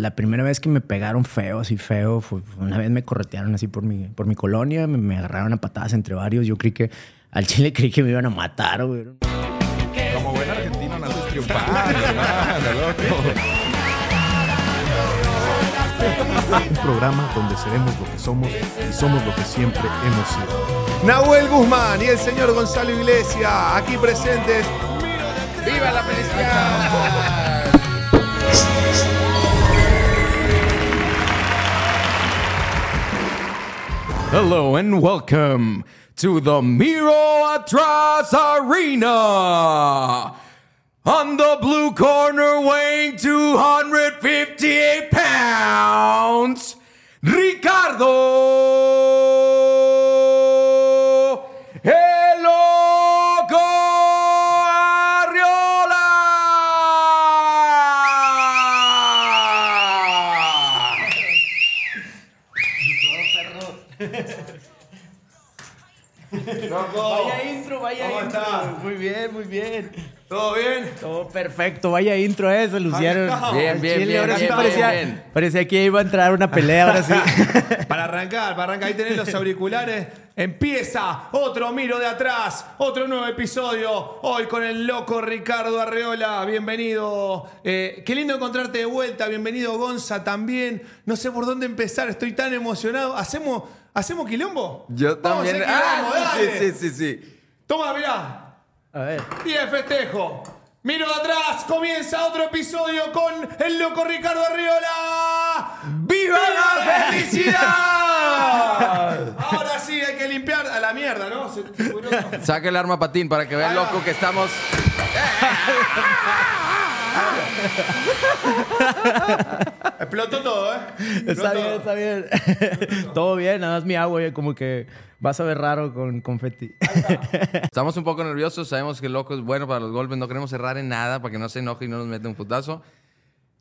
la primera vez que me pegaron feo, así feo, fue una vez me corretearon así por mi, por mi colonia, me, me agarraron a patadas entre varios. Yo creí que al chile creí que me iban a matar, güey. Como buen argentino naces triunfando, hermano, loco. Un programa donde seremos lo que somos y somos lo que siempre hemos sido. Nahuel Guzmán y el señor Gonzalo Iglesias, aquí presentes. ¡Viva la felicidad! Hello and welcome to the Miro Atras Arena. On the blue corner, weighing 258 pounds, Ricardo ¿Todo bien? Todo perfecto, vaya intro eso, Luciano. está. Bien, bien, chile, bien, ahora sí bien, parecía, bien, bien. parecía que iba a entrar una pelea, ahora sí. Para arrancar, para arrancar, ahí tenés los auriculares. Empieza otro Miro de atrás, otro nuevo episodio. Hoy con el loco Ricardo Arreola. Bienvenido. Eh, qué lindo encontrarte de vuelta. Bienvenido Gonza también. No sé por dónde empezar, estoy tan emocionado. ¿Hacemos, ¿hacemos quilombo? Yo Vamos a también. Ah, sí, sí, sí, sí. Toma, mirá. A ver. Día de festejo. Miro de atrás, comienza otro episodio con el loco Ricardo Arriola. ¡Viva la felicidad! Ahora sí hay que limpiar a la mierda, ¿no? Se-. Saca el arma patín para que vea el Ahí va. loco que estamos. Explotó todo, ¿eh? Está bien, está bien. Todo bien, nada más mi agua, como que vas a ver raro con confeti. Estamos un poco nerviosos, sabemos que el loco es bueno para los golpes, no queremos cerrar en nada para que no se enoje y no nos meta un putazo.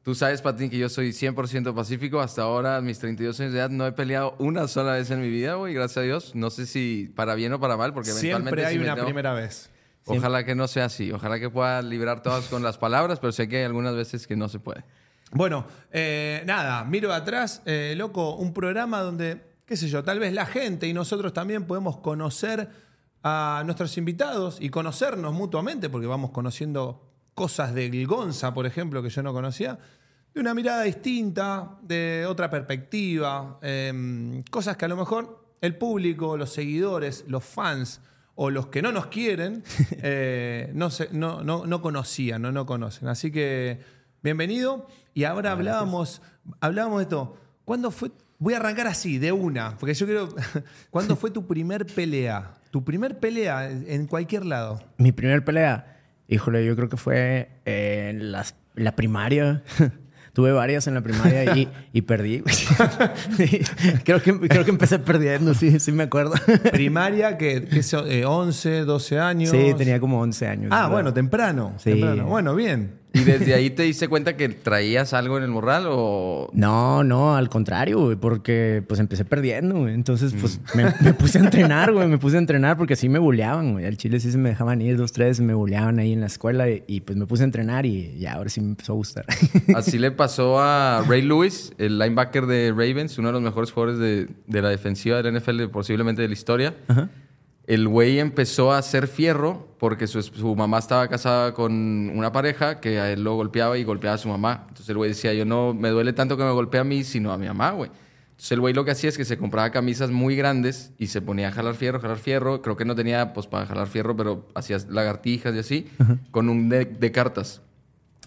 Tú sabes, Patín, que yo soy 100% pacífico. Hasta ahora, a mis 32 años de edad, no he peleado una sola vez en mi vida, güey, gracias a Dios. No sé si para bien o para mal, porque eventualmente Siempre hay si una tengo- primera vez. Ojalá que no sea así. Ojalá que pueda librar todas con las palabras, pero sé que hay algunas veces que no se puede. Bueno, eh, nada, miro atrás, eh, loco, un programa donde, qué sé yo, tal vez la gente y nosotros también podemos conocer a nuestros invitados y conocernos mutuamente, porque vamos conociendo cosas del Gonza, por ejemplo, que yo no conocía, de una mirada distinta, de otra perspectiva, eh, cosas que a lo mejor el público, los seguidores, los fans o los que no nos quieren eh, no, se- no, no, no conocían, no, no conocen. Así que bienvenido. Y ahora hablábamos, hablábamos de esto. ¿Cuándo fue? Voy a arrancar así, de una, porque yo quiero. ¿Cuándo fue tu primer pelea? Tu primer pelea en cualquier lado. Mi primer pelea, híjole, yo creo que fue eh, en las- la primaria. Tuve varias en la primaria y, y perdí. Creo, que, creo que empecé perdiendo, sí, sí me acuerdo. Primaria, que, que es, eh, 11, 12 años. Sí, tenía como 11 años. Ah, ¿verdad? bueno, temprano. Sí. temprano. Bueno, bien. ¿Y desde ahí te diste cuenta que traías algo en el morral o...? No, no, al contrario, güey, porque pues empecé perdiendo, güey. Entonces, pues me, me puse a entrenar, güey. Me puse a entrenar porque sí me buleaban, güey. Al chile sí se me dejaban ir dos, tres, me buleaban ahí en la escuela y, y, pues me puse a entrenar y ya ahora sí me empezó a gustar. Así le pasó a Ray Lewis, el linebacker de Ravens, uno de los mejores jugadores de, de la defensiva del NFL, posiblemente de la historia. El güey empezó a hacer fierro porque su, su mamá estaba casada con una pareja que a él lo golpeaba y golpeaba a su mamá. Entonces el güey decía, yo no me duele tanto que me golpee a mí, sino a mi mamá, güey. Entonces el güey lo que hacía es que se compraba camisas muy grandes y se ponía a jalar fierro, jalar fierro. Creo que no tenía pues para jalar fierro, pero hacía lagartijas y así, con un deck de cartas.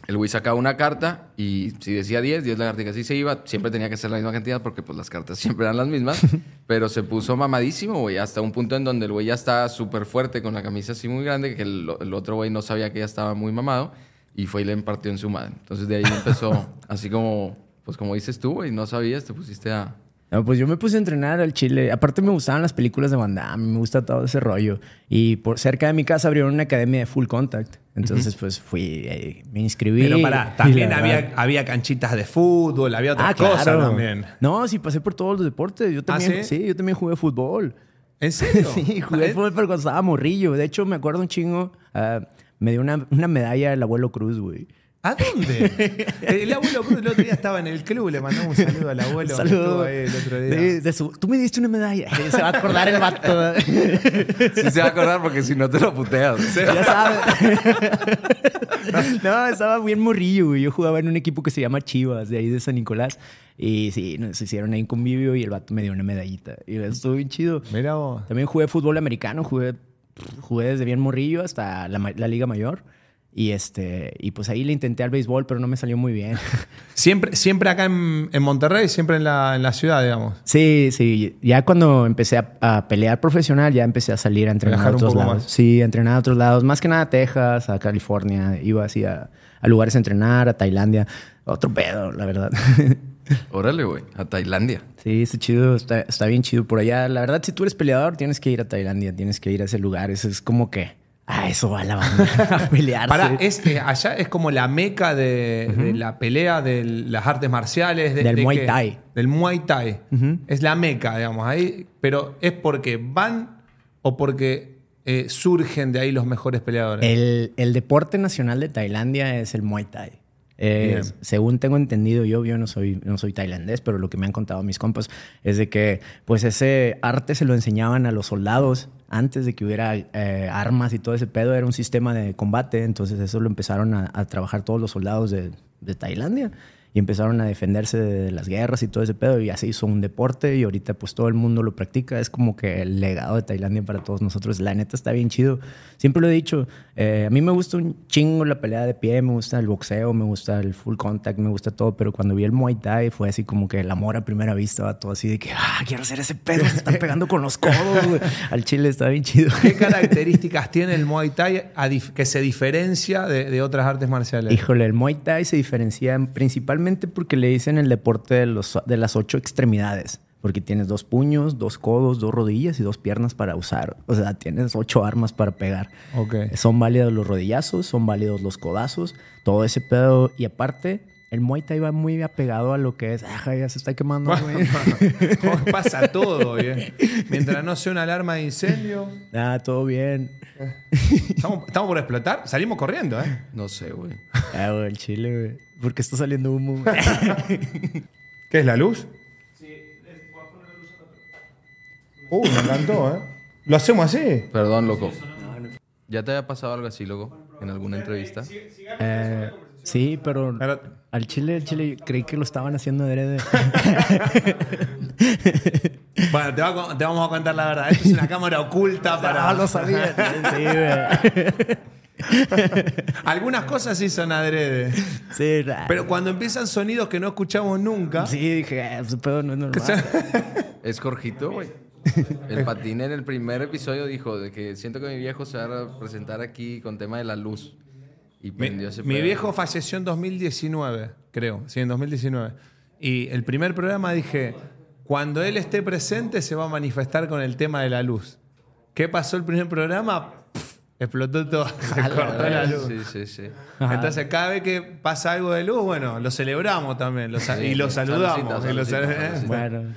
El güey sacaba una carta y si decía 10, 10 lagartijas y se iba. Siempre tenía que ser la misma cantidad porque pues las cartas siempre eran las mismas. pero se puso mamadísimo, güey, hasta un punto en donde el güey ya estaba súper fuerte con la camisa así muy grande que el, el otro güey no sabía que ya estaba muy mamado y fue y le impartió en su madre. Entonces de ahí empezó así como, pues como dices tú, güey, no sabías, te pusiste a... No, pues yo me puse a entrenar al Chile. Aparte me gustaban las películas de Van Damme, me gusta todo ese rollo. Y por cerca de mi casa abrieron una academia de full contact. Entonces, pues fui, eh, me inscribí. Pero para, Y también había, había canchitas de fútbol, había otras Ah, cosas claro. también. No, sí, pasé por todos los deportes. Yo también, ¿Ah, sí? sí? yo también jugué fútbol. ¿En serio? Sí, jugué ¿Eh? fútbol, pero cuando estaba morrillo. De hecho, me acuerdo un chingo. ah, me dio una, una medalla el abuelo Cruz, güey. ¿A dónde? el abuelo Cruz el otro día estaba en el club, le mandamos un saludo al abuelo. Saludo. Ahí el otro día. De- de su- tú me diste una medalla. Se va a acordar el vato. Sí se va a acordar porque si no te lo puteas. ya sabes. no, estaba bien morrillo, güey. Yo jugaba en un equipo que se llama Chivas, de ahí de San Nicolás. Y sí, nos hicieron ahí un convivio y el vato me dio una medallita. Y estuvo bien chido. Mira vos. También jugué fútbol americano, jugué, jugué desde bien morrillo hasta la, la Liga Mayor. Y este, y pues ahí le intenté al béisbol, pero no me salió muy bien. Siempre, siempre acá en, en Monterrey, siempre en la, en la ciudad, digamos. Sí, sí. Ya cuando empecé a, a pelear profesional, ya empecé a salir a entrenar a otros poco lados. más. Sí, a entrenar a otros lados. Más que nada a Texas, a California. Iba así a, a lugares a entrenar, a Tailandia. Otro pedo, la verdad. Órale, güey. A Tailandia. sí, está chido. Está, está bien chido por allá. La verdad, si tú eres peleador, tienes que ir a Tailandia. Tienes que ir a ese lugar. Eso es como que... Ah, eso va la banda. a pelearse. Para, es, eh, allá es como la meca de, de la pelea de las artes marciales. de- Del de Muay que- Thai. Del Muay Thai. Es la meca, digamos. Ahí, pero es porque van o porque eh, surgen de ahí los mejores peleadores. El, el deporte nacional de Tailandia es el Muay Thai. Eh, según tengo entendido yo, yo no soy, no soy tailandés, pero lo que me han contado mis compas es de que pues ese arte se lo enseñaban a los soldados antes de que hubiera eh, armas y todo ese pedo, era un sistema de combate, entonces eso lo empezaron a, trabajar todos los soldados de Tailandia y empezaron a defenderse de las guerras y todo ese pedo y así hizo un deporte y ahorita pues todo el mundo lo practica, es como que el legado de Tailandia para todos nosotros, la neta está bien chido, siempre lo he dicho, eh, a mí me gusta un chingo la pelea de pie, me gusta el boxeo, me gusta el full contact, me gusta todo, pero cuando vi el Muay Thai fue así como que el amor a primera vista, va todo así de que, ah, quiero hacer ese pedo, se están pegando con los codos, güey. al chile está bien chido. ¿Qué características tiene el Muay Thai que se diferencia de, de otras artes marciales? Híjole, el Muay Thai se diferencia principalmente porque le dicen el deporte de, los, de las ocho extremidades. Porque tienes dos puños, dos codos, dos rodillas y dos piernas para usar. O sea, tienes ocho armas para pegar. Ok. Son válidos los rodillazos, son válidos los codazos, todo ese pedo. Y aparte, el Muay Thai va muy apegado a lo que es. Ajá, ya se está quemando, güey. ¿Cómo pasa todo, bien? Mientras no sea una alarma de incendio. ah, todo bien. Estamos, estamos por explotar. Salimos corriendo, ¿eh? No sé, güey. Ah, güey, el chile, güey. ¿Por qué está saliendo humo? ¿Qué es la luz? Uh, me encantó, ¿eh? Lo hacemos así. Perdón, loco. ¿Ya te había pasado algo así, loco? En alguna entrevista. Eh, sí, pero al chile, al chile, creí que lo estaban haciendo adrede. Bueno, te, va a- te vamos a contar la verdad. Esto es una cámara oculta para. Ah, lo sabía. Sí, güey. Algunas cosas sí son adrede. Sí, ra- Pero cuando empiezan sonidos que no escuchamos nunca. sí, dije, ah, ese pedo no es normal. Es Jorgito, güey. El patín en el primer episodio dijo de que siento que mi viejo se va a presentar aquí con tema de la luz. Y Mi, prendió ese mi pedo. viejo falleció en 2019, creo. Sí, en 2019. Y el primer programa dije: cuando él esté presente, se va a manifestar con el tema de la luz. ¿Qué pasó el primer programa? Pff, explotó todo. Se cortó la luz. Sí, sí, sí. Entonces, cada vez que pasa algo de luz, bueno, lo celebramos también lo sa- Sí, y lo sí. saludamos. Saludcita, y lo saludcita, sal- saludcita. Bueno,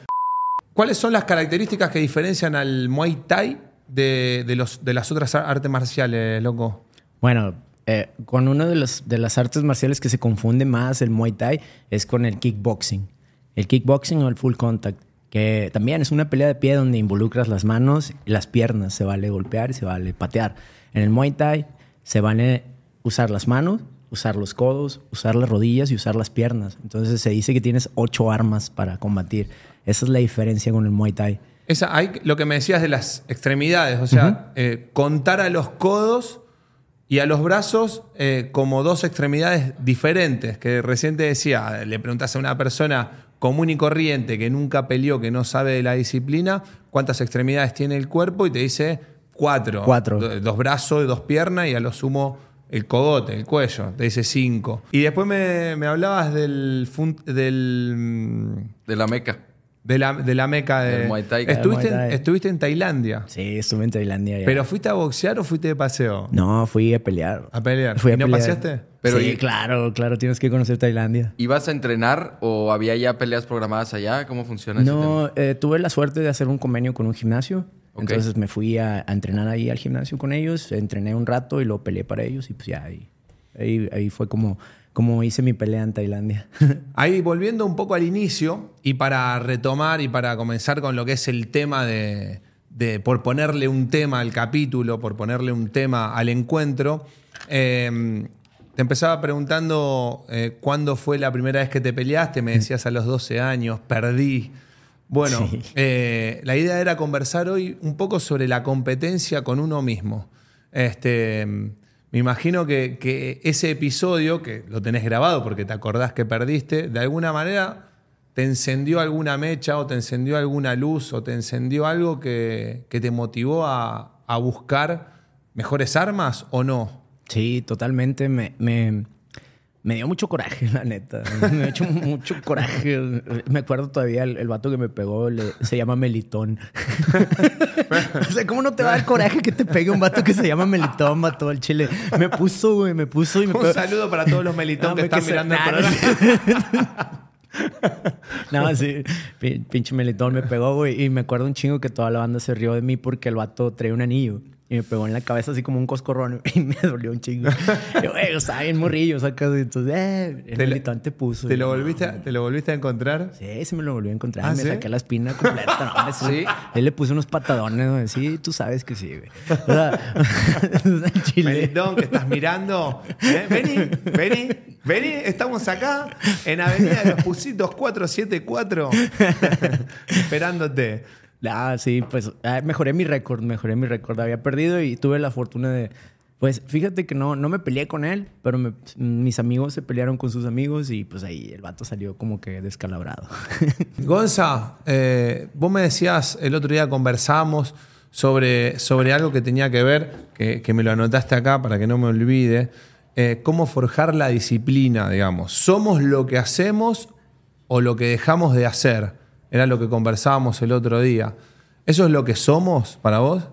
¿Cuáles son las características que diferencian al Muay Thai de, de los, de las otras artes marciales, loco? bueno eh, con una de, los, de las artes marciales que se confunde más el Muay Thai es con el kickboxing. El kickboxing o el full contact, que también es una pelea de pie donde involucras las manos y las piernas. Se vale golpear y se vale patear. En el Muay Thai se vale usar las manos, usar los codos, usar las rodillas y usar las piernas. Entonces se dice que tienes ocho armas para combatir. Esa es la diferencia con el Muay Thai. Esa, hay lo que me decías de las extremidades, o sea, eh, contar a los codos y a los brazos eh, como dos extremidades diferentes, que recién te decía, le preguntas a una persona común y corriente que nunca peleó, que no sabe de la disciplina, cuántas extremidades tiene el cuerpo y te dice cuatro. Cuatro. Do- Dos brazos, dos piernas y a lo sumo el cogote, el cuello, te dice cinco. Y después me, me hablabas del, fun- del mm, De la meca. de la, de la meca de. Del Muay Thai. Estuviste, en, Thai. estuviste en Tailandia. Sí, estuve en Tailandia. ya. ¿Pero fuiste a boxear o fuiste de paseo? No, fui a pelear. A pelear. Fui a ¿Y no pelear. paseaste? Pero sí, y- claro, claro, tienes que conocer Tailandia. ¿Ibas a entrenar o había ya peleas programadas allá? ¿Cómo funciona ese tema? No, eh, tuve la suerte de hacer un convenio con un gimnasio. Entonces me fui a, a entrenar ahí al gimnasio con ellos, entrené un rato y lo peleé para ellos y pues ya ahí, ahí, ahí fue como, como hice mi pelea en Tailandia. Ahí volviendo un poco al inicio y para retomar y para comenzar con lo que es el tema de, de por ponerle un tema al capítulo, por ponerle un tema al encuentro, eh, te empezaba preguntando eh, cuándo fue la primera vez que te peleaste, me decías a los 12 años, perdí. Bueno, Sí. eh, la idea era conversar hoy un poco sobre la competencia con uno mismo. Este, me imagino que, que ese episodio, que lo tenés grabado porque te acordás que perdiste, de alguna manera te encendió alguna mecha o te encendió alguna luz o te encendió algo que, que te motivó a, a buscar mejores armas o no. Sí, totalmente. Me, me, me dio mucho coraje, la neta. Me dio hecho mucho coraje. Me acuerdo todavía el, el vato que me pegó, le- se llama Melitón. o sea, ¿cómo no te va a dar coraje que te pegue un vato que se llama Melitón, vato al chile? Me puso, güey, me puso y me Un pegó. saludo para todos los melitón No, que están que se- mirando el programa. No, sí, pin- pinche melitón me pegó, güey. Y me acuerdo un chingo que toda la banda se rió de mí porque el vato traía un anillo. Y me pegó en la cabeza así como un coscorrón y me dolió un chingo. Yo, güey, estaba bien morrillo, sacas. Entonces, eh, el Te lo- melitón te puso. ¿Te lo, volviste a, ¿Te lo volviste a encontrar? Sí, sí me lo volví a encontrar. ¿Ah, me sí? saqué la espina completa. No, sí. ¿Sí? Él le puse unos patadones, güey. Sí, tú sabes que sí, güey. O sea, al chile. Melitón, que estás mirando. ¿eh? Vení, vení, vení. Estamos acá en Avenida de los Pusitos 474 esperándote. Ah, sí, pues ah, mejoré mi récord, mejoré mi récord. Había perdido y tuve la fortuna de... Pues fíjate que no, no me peleé con él, pero mis amigos se pelearon con sus amigos y pues ahí el vato salió como que descalabrado. Gonza, eh, vos me decías, el otro día conversamos sobre, sobre algo que tenía que ver, que, que me lo anotaste acá para que no me olvide, eh, cómo forjar la disciplina, digamos. ¿Somos lo que hacemos o lo que dejamos de hacer? Era lo que conversábamos el otro día. ¿Eso es lo que somos para vos?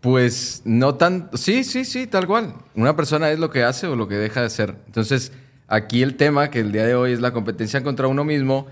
Pues no tan... Sí, sí, sí, tal cual. Una persona es lo que hace o lo que deja de hacer. Entonces, aquí el tema, que el día de hoy es la competencia contra uno mismo,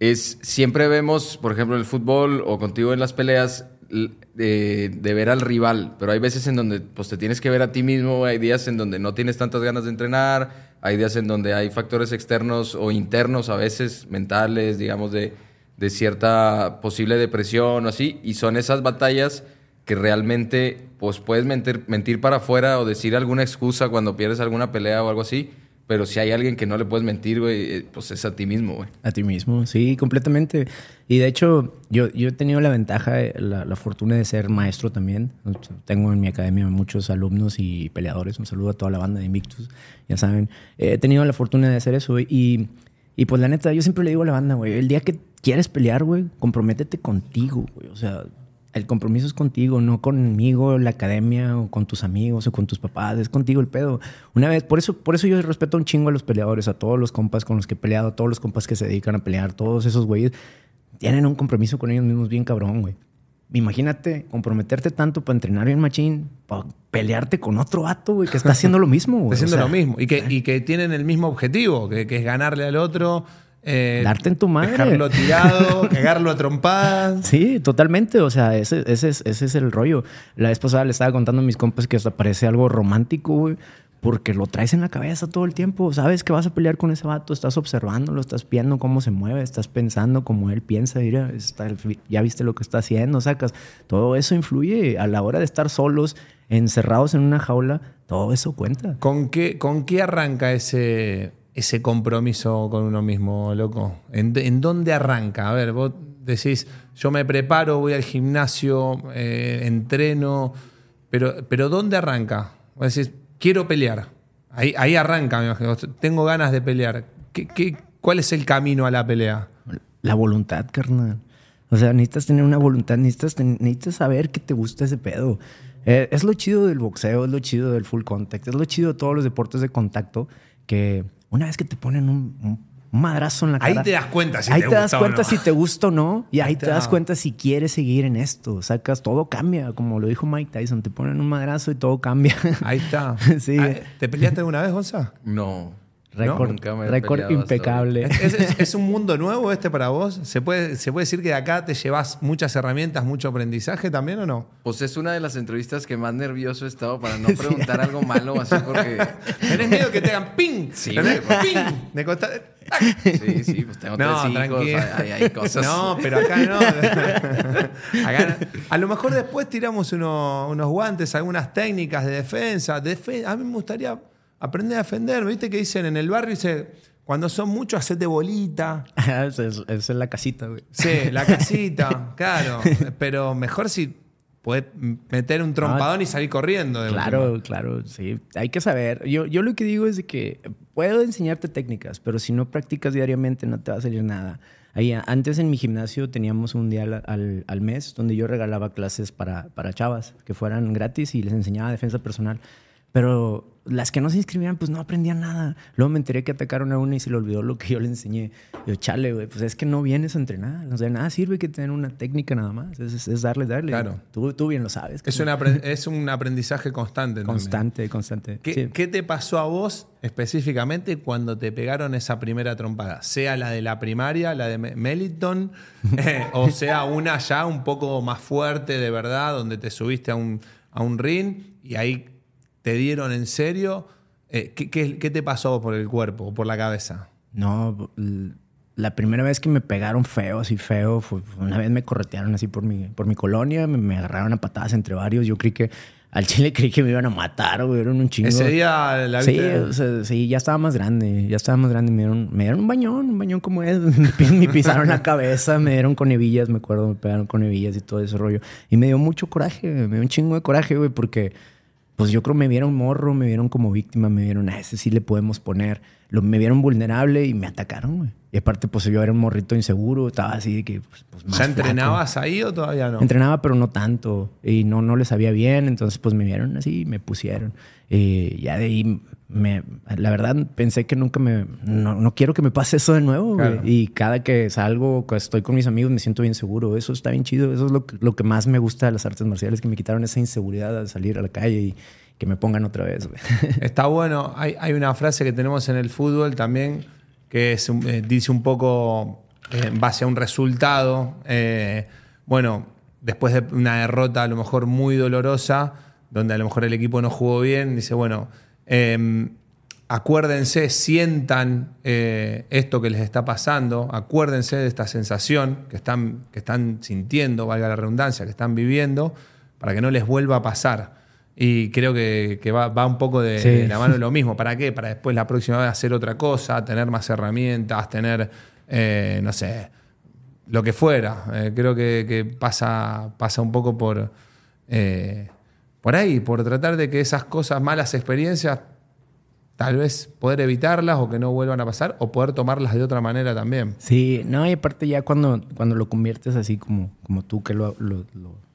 es siempre vemos, por ejemplo, en el fútbol o contigo en las peleas, de, de ver al rival, pero hay veces en donde pues, te tienes que ver a ti mismo, hay días en donde no tienes tantas ganas de entrenar, hay días en donde hay factores externos o internos, a veces mentales, digamos, de, de cierta posible depresión o así, y son esas batallas que realmente pues puedes mentir, mentir para afuera o decir alguna excusa cuando pierdes alguna pelea o algo así, pero si hay alguien que no le puedes mentir, güey, eh, pues es a ti mismo. A ti mismo, sí, completamente. Y de hecho, yo, yo he tenido la ventaja, eh, la, la fortuna de ser maestro también. Tengo en mi academia muchos alumnos y peleadores. Un saludo a toda la banda de Invictus, ya saben. He tenido la fortuna de hacer eso y, y pues la neta, yo siempre le digo a la banda, güey, el día que quieres pelear, güey, comprométete contigo, güey. O sea, el compromiso es contigo, no conmigo, la academia, o con tus amigos, o con tus papás, es contigo el pedo. Una vez, por eso, por eso yo respeto un chingo a los peleadores, a todos los compas con los que he peleado, a todos los compas que se dedican a pelear, todos esos güeyes, tienen un compromiso con ellos mismos bien cabrón, güey. Imagínate comprometerte tanto para entrenar bien machín, para pelearte con otro vato, güey, que está haciendo lo mismo, güey. Está haciendo O sea, lo mismo. Y que, y que tienen el mismo objetivo, que, que es ganarle al otro. eh, Darte en tu madre. Dejarlo tirado, cagarlo a trompadas. Sí, totalmente. O sea, ese, ese, es, ese es el rollo. La vez pasada le estaba contando a mis compas que hasta parece algo romántico, güey. Porque lo traes en la cabeza todo el tiempo. Sabes que vas a pelear con ese vato. Estás observándolo, estás viendo cómo se mueve, estás pensando como él piensa. Ya viste lo que está haciendo, sacas. Todo eso influye a la hora de estar solos, encerrados en una jaula. Todo eso cuenta. ¿Con qué, ¿Con qué arranca ese, ese compromiso con uno mismo, loco? ¿En, en dónde arranca? A ver, vos decís, yo me preparo, voy al gimnasio, eh, entreno, pero, pero ¿dónde arranca? Vos decís, quiero pelear. Ahí, ahí arranca, me imagino. Tengo ganas de pelear. ¿Qué, cuál es el camino a la pelea? La voluntad, carnal. O sea, necesitas tener una voluntad, necesitas, necesitas saber que te gusta ese pedo. Eh, es lo chido del boxeo, es lo chido del full contact, es lo chido de todos los deportes de contacto que una vez que te ponen un madrazo en la cara. Ahí te das cuenta si ahí te te das gusta o cuenta no. si te gusta o no. Y ahí, Ahí te te das da. cuenta si quieres seguir en esto. Sacas, todo cambia. Como lo dijo Mike Tyson, te ponen un madrazo y todo cambia. Ahí está. Sí. Ah, ¿Te peleaste alguna vez, Gonza? No. Récord, hasta impecable. ¿Es, es- es un mundo nuevo este para vos? ¿Se puede, ¿Se puede decir que de acá te llevas muchas herramientas, mucho aprendizaje también o no? Pues es una de las entrevistas que más nervioso he estado para no preguntar algo malo, así porque... ¿Tenés miedo que te hagan ping? Sí, ¿Tenés güey. ping? De costa-. Sí, sí, pues tengo No, tres hijos, hay, hay cosas... No, pero acá no. Acá no. A lo mejor después tiramos uno- unos guantes, algunas técnicas de defensa. Defe- a mí me gustaría aprender a defender. ¿Viste que dicen en el barrio? Dice, cuando son muchos, hacete bolita. Esa es, es la casita, güey. Sí, la casita, claro. Pero mejor si puedes meter un trompadón y salir corriendo. de Claro, última. claro, sí. Hay que saber. Yo, yo lo que digo es de que puedo enseñarte técnicas, pero si no practicas diariamente no te va a salir nada. Ahí, antes en mi gimnasio teníamos un día al, al- al mes donde yo regalaba clases para, para chavas que fueran gratis y les enseñaba defensa personal. Pero las que no se inscribían, pues no aprendían nada. Luego me enteré que atacaron a una y se le olvidó lo que yo le enseñé. Yo, chale, güey, pues es que no vienes a entrenar. O sea, nada sirve que tener una técnica nada más. Es, es- es darle, darle. Claro. Tú, tú bien lo sabes. Es, un apren- es un aprendizaje constante. también. Constante, constante. ¿Qué, Sí. qué te pasó a vos específicamente cuando te pegaron esa primera trompada? Sea la de la primaria, la de Me- Meliton, eh, o sea una ya un poco más fuerte de verdad, donde te subiste a un, a un ring y ahí te dieron en serio. Eh, ¿qué, qué, qué te pasó por el cuerpo o por la cabeza? No, la primera vez que me pegaron feo, así feo, fue una vez me corretearon así por mi, por mi colonia, me, me agarraron a patadas entre varios. Yo creí que al chile creí que me iban a matar, güey, eran un chingo. Ese día la Sí, o sea, sí, ya estaba más grande, ya estaba más grande. Me dieron, me dieron un bañón, un bañón como es. Me me pisaron la cabeza, me dieron con hebillas, me acuerdo, me pegaron con hebillas y todo ese rollo. Y me dio mucho coraje, me dio un chingo de coraje, güey, porque pues yo creo me vieron morro, me vieron como víctima, me vieron, a ese sí le podemos poner. Lo, me vieron vulnerable y me atacaron, güey. Y aparte, pues yo era un morrito inseguro, estaba así de que, pues, pues, más ¿Ya flaco. entrenabas ahí o todavía no? Entrenaba, pero no tanto. Y no, no le sabía bien. Entonces, pues me vieron así y me pusieron. Y ya de ahí, me, la verdad, pensé que nunca me... No, no quiero que me pase eso de nuevo. Claro. Y cada que salgo, estoy con mis amigos, me siento bien seguro. Eso está bien chido. Eso es lo que, lo que más me gusta de las artes marciales, que me quitaron esa inseguridad de salir a la calle y que me pongan otra vez. Está bueno. Hay, hay una frase que tenemos en el fútbol también que es eh, dice un poco eh, en base a un resultado. eh, bueno, después de una derrota a lo mejor muy dolorosa, donde a lo mejor el equipo no jugó bien, dice, bueno, eh, acuérdense, sientan eh, esto que les está pasando, acuérdense de esta sensación que están, que están sintiendo, valga la redundancia, que están viviendo, para que no les vuelva a pasar. Y creo que, que va, va un poco de, Sí. de la mano de lo mismo. ¿Para qué? Para después la próxima vez hacer otra cosa, tener más herramientas, tener, eh, no sé, lo que fuera. Eh, creo que, que pasa, pasa un poco por, por ahí, por tratar de que esas cosas, malas experiencias, tal vez poder evitarlas o que no vuelvan a pasar o poder tomarlas de otra manera también. Sí, no, y aparte ya cuando, cuando lo conviertes así como, como tú que lo, lo,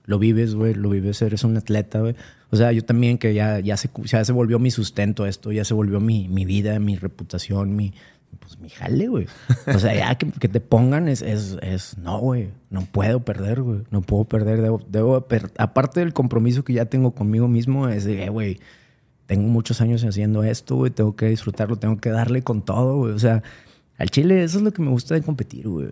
lo- vives, güey, lo vives, eres un atleta, güey. O sea, yo también que ya, ya, se, ya se volvió mi sustento esto, ya se volvió mi, mi vida, mi reputación, mi, pues mi jale, güey. O sea, ya que, que te pongan es, es, es no, güey, no puedo perder, güey, no puedo perder, debo, debo per- aparte del compromiso que ya tengo conmigo mismo, es de, eh, güey, tengo muchos años haciendo esto, güey, tengo que disfrutarlo, tengo que darle con todo, güey. O sea, al chile eso es lo que me gusta de competir, güey.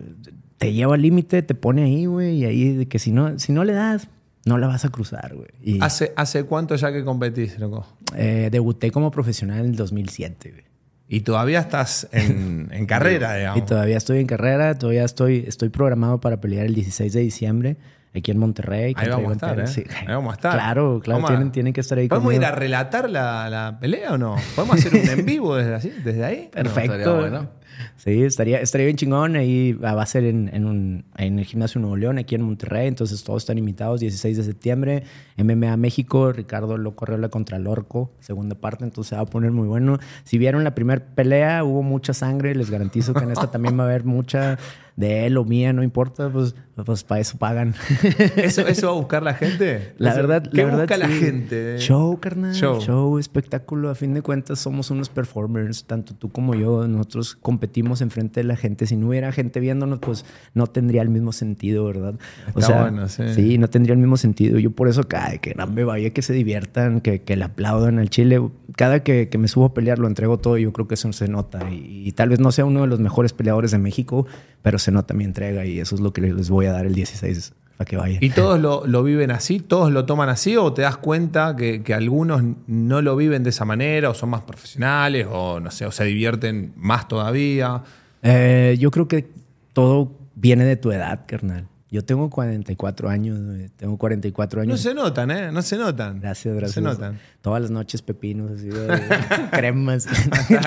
Te lleva al límite, te pone ahí, güey, y ahí de que si no, si no le das, no la vas a cruzar, güey. Y ¿Hace, ¿Hace cuánto ya que competís, loco? eh, debuté como profesional en el 2007, güey. Y todavía estás en, en carrera, digamos. Y todavía estoy en carrera, todavía estoy, estoy programado para pelear el 16 de diciembre aquí en Monterrey. Ahí vamos a estar. ¿eh? Sí. Ahí vamos a estar. Claro, claro, Vamos tienen, tienen que estar ahí ¿Podemos conmigo. ir a relatar la, la pelea o no? ¿Podemos hacer un en vivo desde, así, desde ahí? Perfecto. estaría bueno. Sí, estaría, estaría bien chingón. Ahí va a ser en, en, un, en el Gimnasio Nuevo León, aquí en Monterrey. Entonces todos están invitados. 16 de septiembre, MMA México, Ricardo Loco Reola contra Lorco, segunda parte. Entonces se va a poner muy bueno. Si vieron la primera pelea, hubo mucha sangre. Les garantizo que en esta también va a haber mucha. De él o mía, no importa, pues, pues para eso pagan. ¿Eso, ¿Eso va a buscar la gente? La O sea, verdad, ¿Qué la verdad, busca la gente? Show, carnal. Show. Show. espectáculo. A fin de cuentas, somos unos performers, tanto tú como yo. Nosotros competimos enfrente de la gente. Si no hubiera gente viéndonos, pues no tendría el mismo sentido, ¿verdad? Está bueno, sí. no tendría el mismo sentido. Yo por eso, cada que me vaya, que se diviertan, que, que le aplaudan al Chile. Cada que, que me subo a pelear, lo entrego todo. y Yo creo que eso se nota. Y, y tal vez no sea uno de los mejores peleadores de México, pero se nota mi entrega. Y eso es lo que les voy a dar el 16 para que vayan. ¿Y todos lo, lo viven así? ¿Todos lo toman así? ¿O te das cuenta que, que algunos no lo viven de esa manera? ¿O son más profesionales? ¿O no sé, o se divierten más todavía? Eh, yo creo que todo viene de tu edad, carnal. Yo tengo 44 años, güey. tengo 44 No años. se notan, ¿eh? No se notan. Gracias, gracias. No se notan. Todas las noches pepinos, así, de, cremas.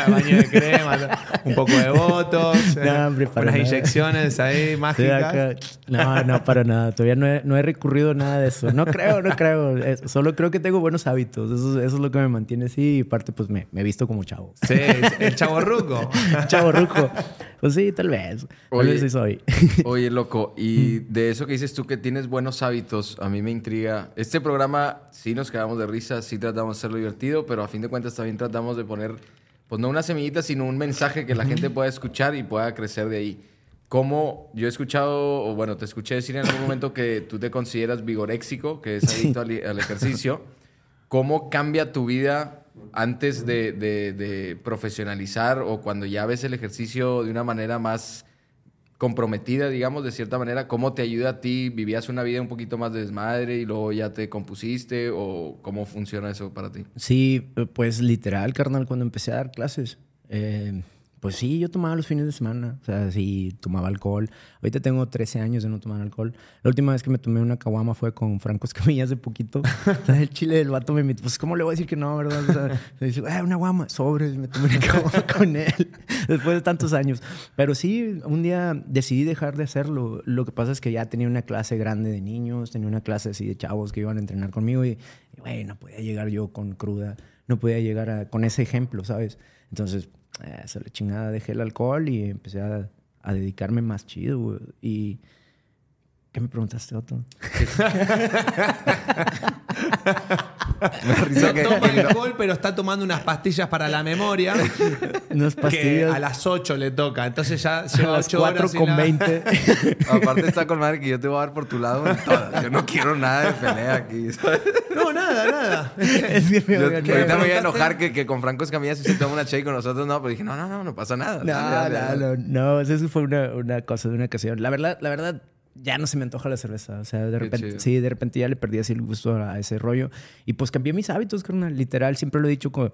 Baño de crema, un poco de botox, No, hombre, para unas nada. inyecciones ahí Sí, mágicas. acá. No, no, para nada. Todavía no he, no he recurrido a nada de eso. No creo, no creo. Es- solo creo que tengo buenos hábitos. Eso, eso es lo que me mantiene así. Y aparte, pues me, me he visto como chavo. Sí, el chavo ruco. chavo ruco. Pues sí, tal vez. Tal Oye. vez sí soy. Oye, loco, y de eso que dices tú que tienes buenos hábitos, a mí me intriga. Este programa sí nos quedamos de risa, sí tratamos de hacerlo divertido, pero a fin de cuentas también tratamos de poner, pues no una semillita, sino un mensaje que la gente pueda escuchar y pueda crecer de ahí. Como yo he escuchado, o bueno, te escuché decir en algún momento que tú te consideras vigoréxico, que es adicto al, al ejercicio. ¿Cómo cambia tu vida antes de, de- de profesionalizar o cuando ya ves el ejercicio de una manera más comprometida, digamos, de cierta manera? ¿Cómo te ayuda a ti? ¿Vivías una vida un poquito más de desmadre y luego ya te compusiste? ¿O cómo funciona eso para ti? Sí, pues literal, carnal, cuando empecé a dar clases. eh, pues sí, yo tomaba los fines de semana. O sea, sí, tomaba alcohol. Ahorita tengo 13 años de no tomar alcohol. La última vez que me tomé una caguama fue con Franco Escamilla hace poquito. O sea, el chile del vato me invitó. Pues, ¿cómo le voy a decir que no, verdad? O sea, me dice, ah, una guama. Sobres, me tomé una caguama con él. Después de tantos años. Pero sí, un día decidí dejar de hacerlo. Lo que pasa es que ya tenía una clase grande de niños, tenía una clase así de chavos que iban a entrenar conmigo y, güey, no podía llegar yo con cruda, no podía llegar a- con ese ejemplo, ¿sabes? Entonces, eh, esa la chingada, dejé el alcohol y empecé a, a dedicarme más chido, güey. Y... ¿Qué me preguntaste, Otto? Me da risa No que- toma alcohol, pero está tomando unas pastillas para la memoria Unas que pastillas a las 8 le toca. Entonces ya a lleva las 8 4 horas. y con la- 20. Aparte está con madre que yo te voy a dar por tu lado en todas. Yo no quiero nada de pelea aquí. ¿sabes? No, nada, nada. es que me Yo- voy a- ahorita me voy a enojar que, que con Franco Escamilla sí se toma una che con nosotros no, pero dije, no, no, no, no pasa nada. No, no, dale. no, no, eso fue una, una cosa de una ocasión. La verdad, la verdad, ya no se me antoja la cerveza. O sea, de repente, sí, de repente ya le perdí así el gusto a ese rollo. Y pues cambié mis hábitos, carnal. Literal, siempre lo he dicho como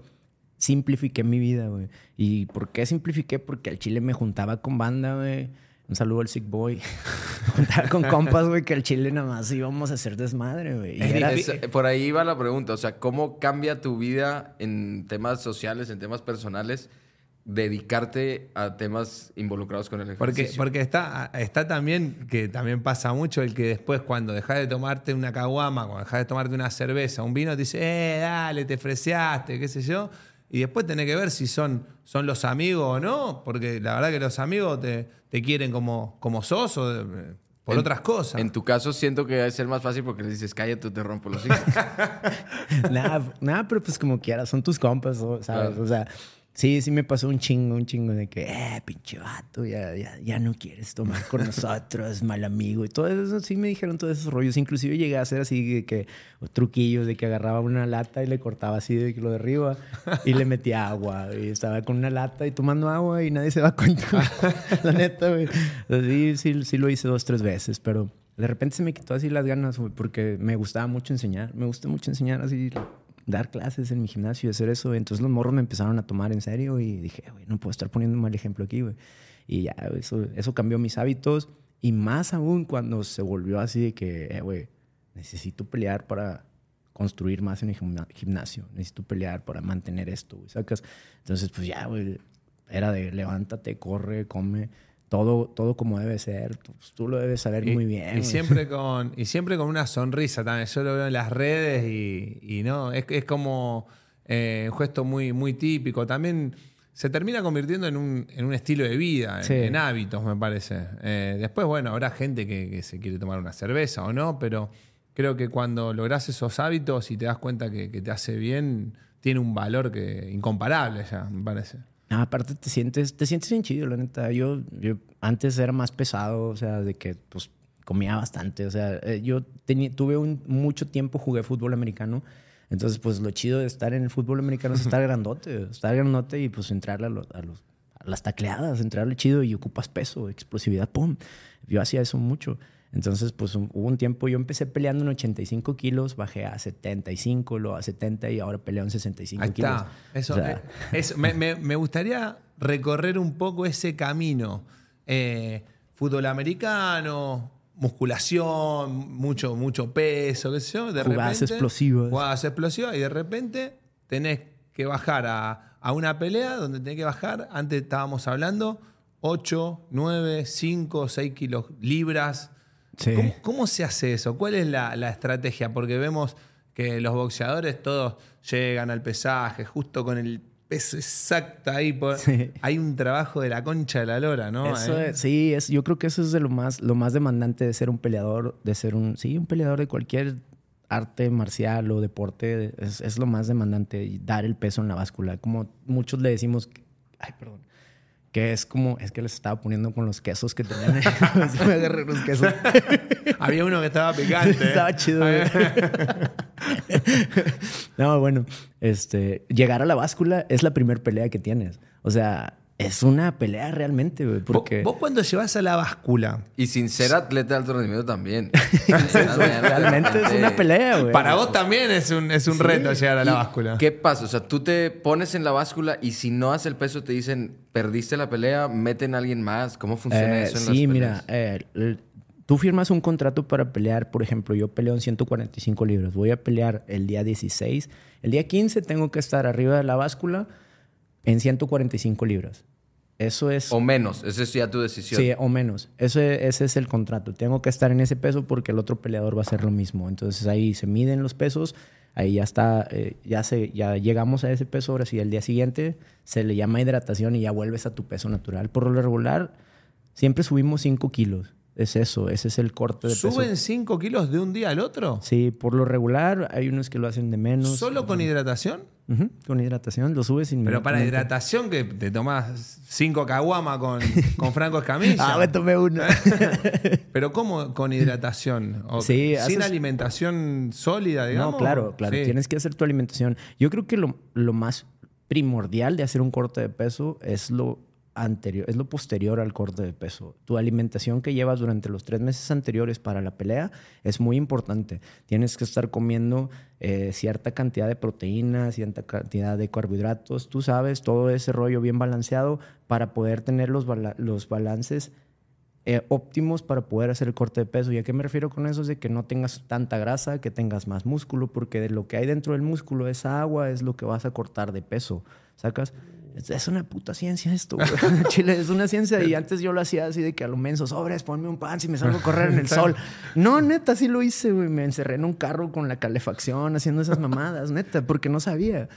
simplifiqué mi vida, güey. ¿Y por qué simplifiqué? Porque al chile me juntaba con banda, güey. Un saludo al Sick Boy. Me juntaba con compas, güey, que al chile nada más íbamos a hacer desmadre, güey. Era- por ahí va la pregunta, o sea, ¿cómo cambia tu vida en temas sociales, en temas personales, dedicarte a temas involucrados con el Porque, ejercicio? porque está, está también, que también pasa mucho, el que después cuando dejas de tomarte una caguama, cuando dejas de tomarte una cerveza, un vino, te dice, eh, dale, te freseaste, qué sé yo. Y después tenés que ver si son, son los amigos o no, porque la verdad que los amigos te, te quieren como, como sos o de- por En- otras cosas. En tu caso siento que debe ser más fácil porque le dices, cállate, te rompo los hijos. Nada, nada, pero pues como quieras, son tus compas. ¿sabes? Claro. O sea, sí, sí me pasó un chingo, un chingo de que, eh, pinche vato, ya, ya, ya no quieres tomar con nosotros, mal amigo. Y todo eso, sí me dijeron todos esos rollos. Inclusive llegué a hacer así de que truquillos de que agarraba una lata y le cortaba así de que lo de arriba y le metía agua. Y estaba con una lata y tomando agua y nadie se da cuenta. La neta, güey. Sí, sí, sí lo hice dos, tres veces, pero de repente se me quitó así las ganas, güey, porque me gustaba mucho enseñar. Me gusta mucho enseñar así, dar clases en mi gimnasio y hacer eso. Entonces los morros me empezaron a tomar en serio y dije, güey, no puedo estar poniendo un mal ejemplo aquí, güey. Y ya, eso, eso cambió mis hábitos. Y más aún cuando se volvió así de que, eh, güey, necesito pelear para construir más en el gimna- gimnasio. Necesito pelear para mantener esto, güey, ¿sacas? Entonces, pues ya, güey, era de levántate, corre, come. Todo, todo como debe ser. Tú, pues, tú lo debes saber Y- muy bien. Y siempre, con, y siempre con una sonrisa también. Yo lo veo en las redes y, y no, es, es como eh, un gesto muy, muy típico. También se termina convirtiendo en un, en un estilo de vida, en, Sí. en hábitos, me parece. Eh, después, bueno, habrá gente que, que se quiere tomar una cerveza o no, pero creo que cuando lográs esos hábitos y te das cuenta que, que te hace bien, tiene un valor que incomparable ya, me parece. No, aparte te sientes, te sientes bien chido, la neta. Yo, yo antes era más pesado, o sea, de que pues comía bastante. O sea, eh, yo teni- tuve un, mucho tiempo, jugué fútbol americano. Entonces, pues lo chido de estar en el fútbol americano es estar grandote, estar grandote y pues entrarle a, los- a los- a las tacleadas, entrarle chido y ocupas peso, explosividad, pum. Yo hacía eso mucho. Entonces, pues un- hubo un tiempo, yo empecé peleando en 85 kilos, bajé a 75, luego a 70 y ahora peleo en 65 Ahí kilos. está. Eso, O sea, eh, eso- me, me- me gustaría recorrer un poco ese camino. Eh, fútbol americano, musculación, mucho, mucho peso, qué sé yo. De Jugadas repente, explosivas. Jugadas explosivas y de repente tenés que bajar a, a una pelea donde tenés que bajar, antes estábamos hablando, 8, 9, 5, 6 kilos libras. Sí. ¿Cómo, cómo se hace eso? ¿Cuál es la, la estrategia? Porque vemos que los boxeadores todos llegan al pesaje justo con el peso exacto ahí. por- Sí. Hay un trabajo de la concha de la lora, ¿no? Eso ¿Eh? es- sí, es, yo creo que eso es de lo más, lo más demandante de ser un peleador, de ser un, sí, un peleador de cualquier arte marcial o deporte, es, es lo más demandante, dar el peso en la báscula. Como muchos le decimos, ay, perdón, que es como, es que les estaba poniendo con los quesos que tenían me agarré los quesos. Había uno que estaba picante. ¿eh? Estaba chido, güey. no, bueno, este, llegar a la báscula es la primera pelea que tienes. O sea, es una pelea realmente, güey, porque... Vos, cuando llevas a la báscula, Y sin ser atleta de alto rendimiento también. Realmente es una pelea, güey. para vos también es un, es un reto llegar a la ¿Y báscula. ¿Qué pasa? O sea, tú te pones en la báscula y si no haces el peso te dicen, perdiste la pelea, meten a alguien más. ¿Cómo funciona Eh, eso en sí, las mira, eh, tú firmas un contrato para pelear, por ejemplo, yo peleo en 145 libras, voy a pelear el día 16, el día 15 tengo que estar arriba de la báscula en 145 libras. Eso es... O menos, esa es ya tu decisión. Sí, o menos. Ese, ese es el contrato. Tengo que estar en ese peso porque el otro peleador va a hacer lo mismo. Entonces ahí se miden los pesos, ahí ya está, eh, ya, se, ya llegamos a ese peso. Ahora sí, al día siguiente se le llama hidratación y ya vuelves a tu peso natural. Por lo regular, siempre subimos 5 kilos. Es eso, ese es el corte de peso. ¿Suben 5 kilos de un día al otro? Sí, por lo regular hay unos que lo hacen de menos. ¿Solo con hidratación? Con hidratación, lo subes sin Pero para hidratación, que te tomás 5 caguama con, con Franco Escamilla. Ah, me tomé una. Pero ¿cómo con hidratación? ¿O Sí, sin haces- alimentación sólida, digamos. No, claro, claro. Sí. Tienes que hacer tu alimentación. Yo creo que lo, lo más primordial de hacer un corte de peso es lo anterior, es lo posterior al corte de peso. Tu alimentación que llevas durante los tres meses anteriores para la pelea es muy importante. Tienes que estar comiendo eh, cierta cantidad de proteínas, cierta cantidad de carbohidratos, tú sabes, todo ese rollo bien balanceado para poder tener los, los balances eh, óptimos para poder hacer el corte de peso. ¿Y a qué me refiero con eso? Es de que no tengas tanta grasa, que tengas más músculo, porque de lo que hay dentro del músculo, esa agua es lo que vas a cortar de peso. ¿Sacas? Es, una puta ciencia esto, güey. Chile, es una ciencia. Y antes yo lo hacía así de que a lo menso, sobres, ponme un pan si me salgo a correr en el sol. No, neta, sí lo hice, güey. Me encerré en un carro con la calefacción haciendo esas mamadas, neta, porque no sabía.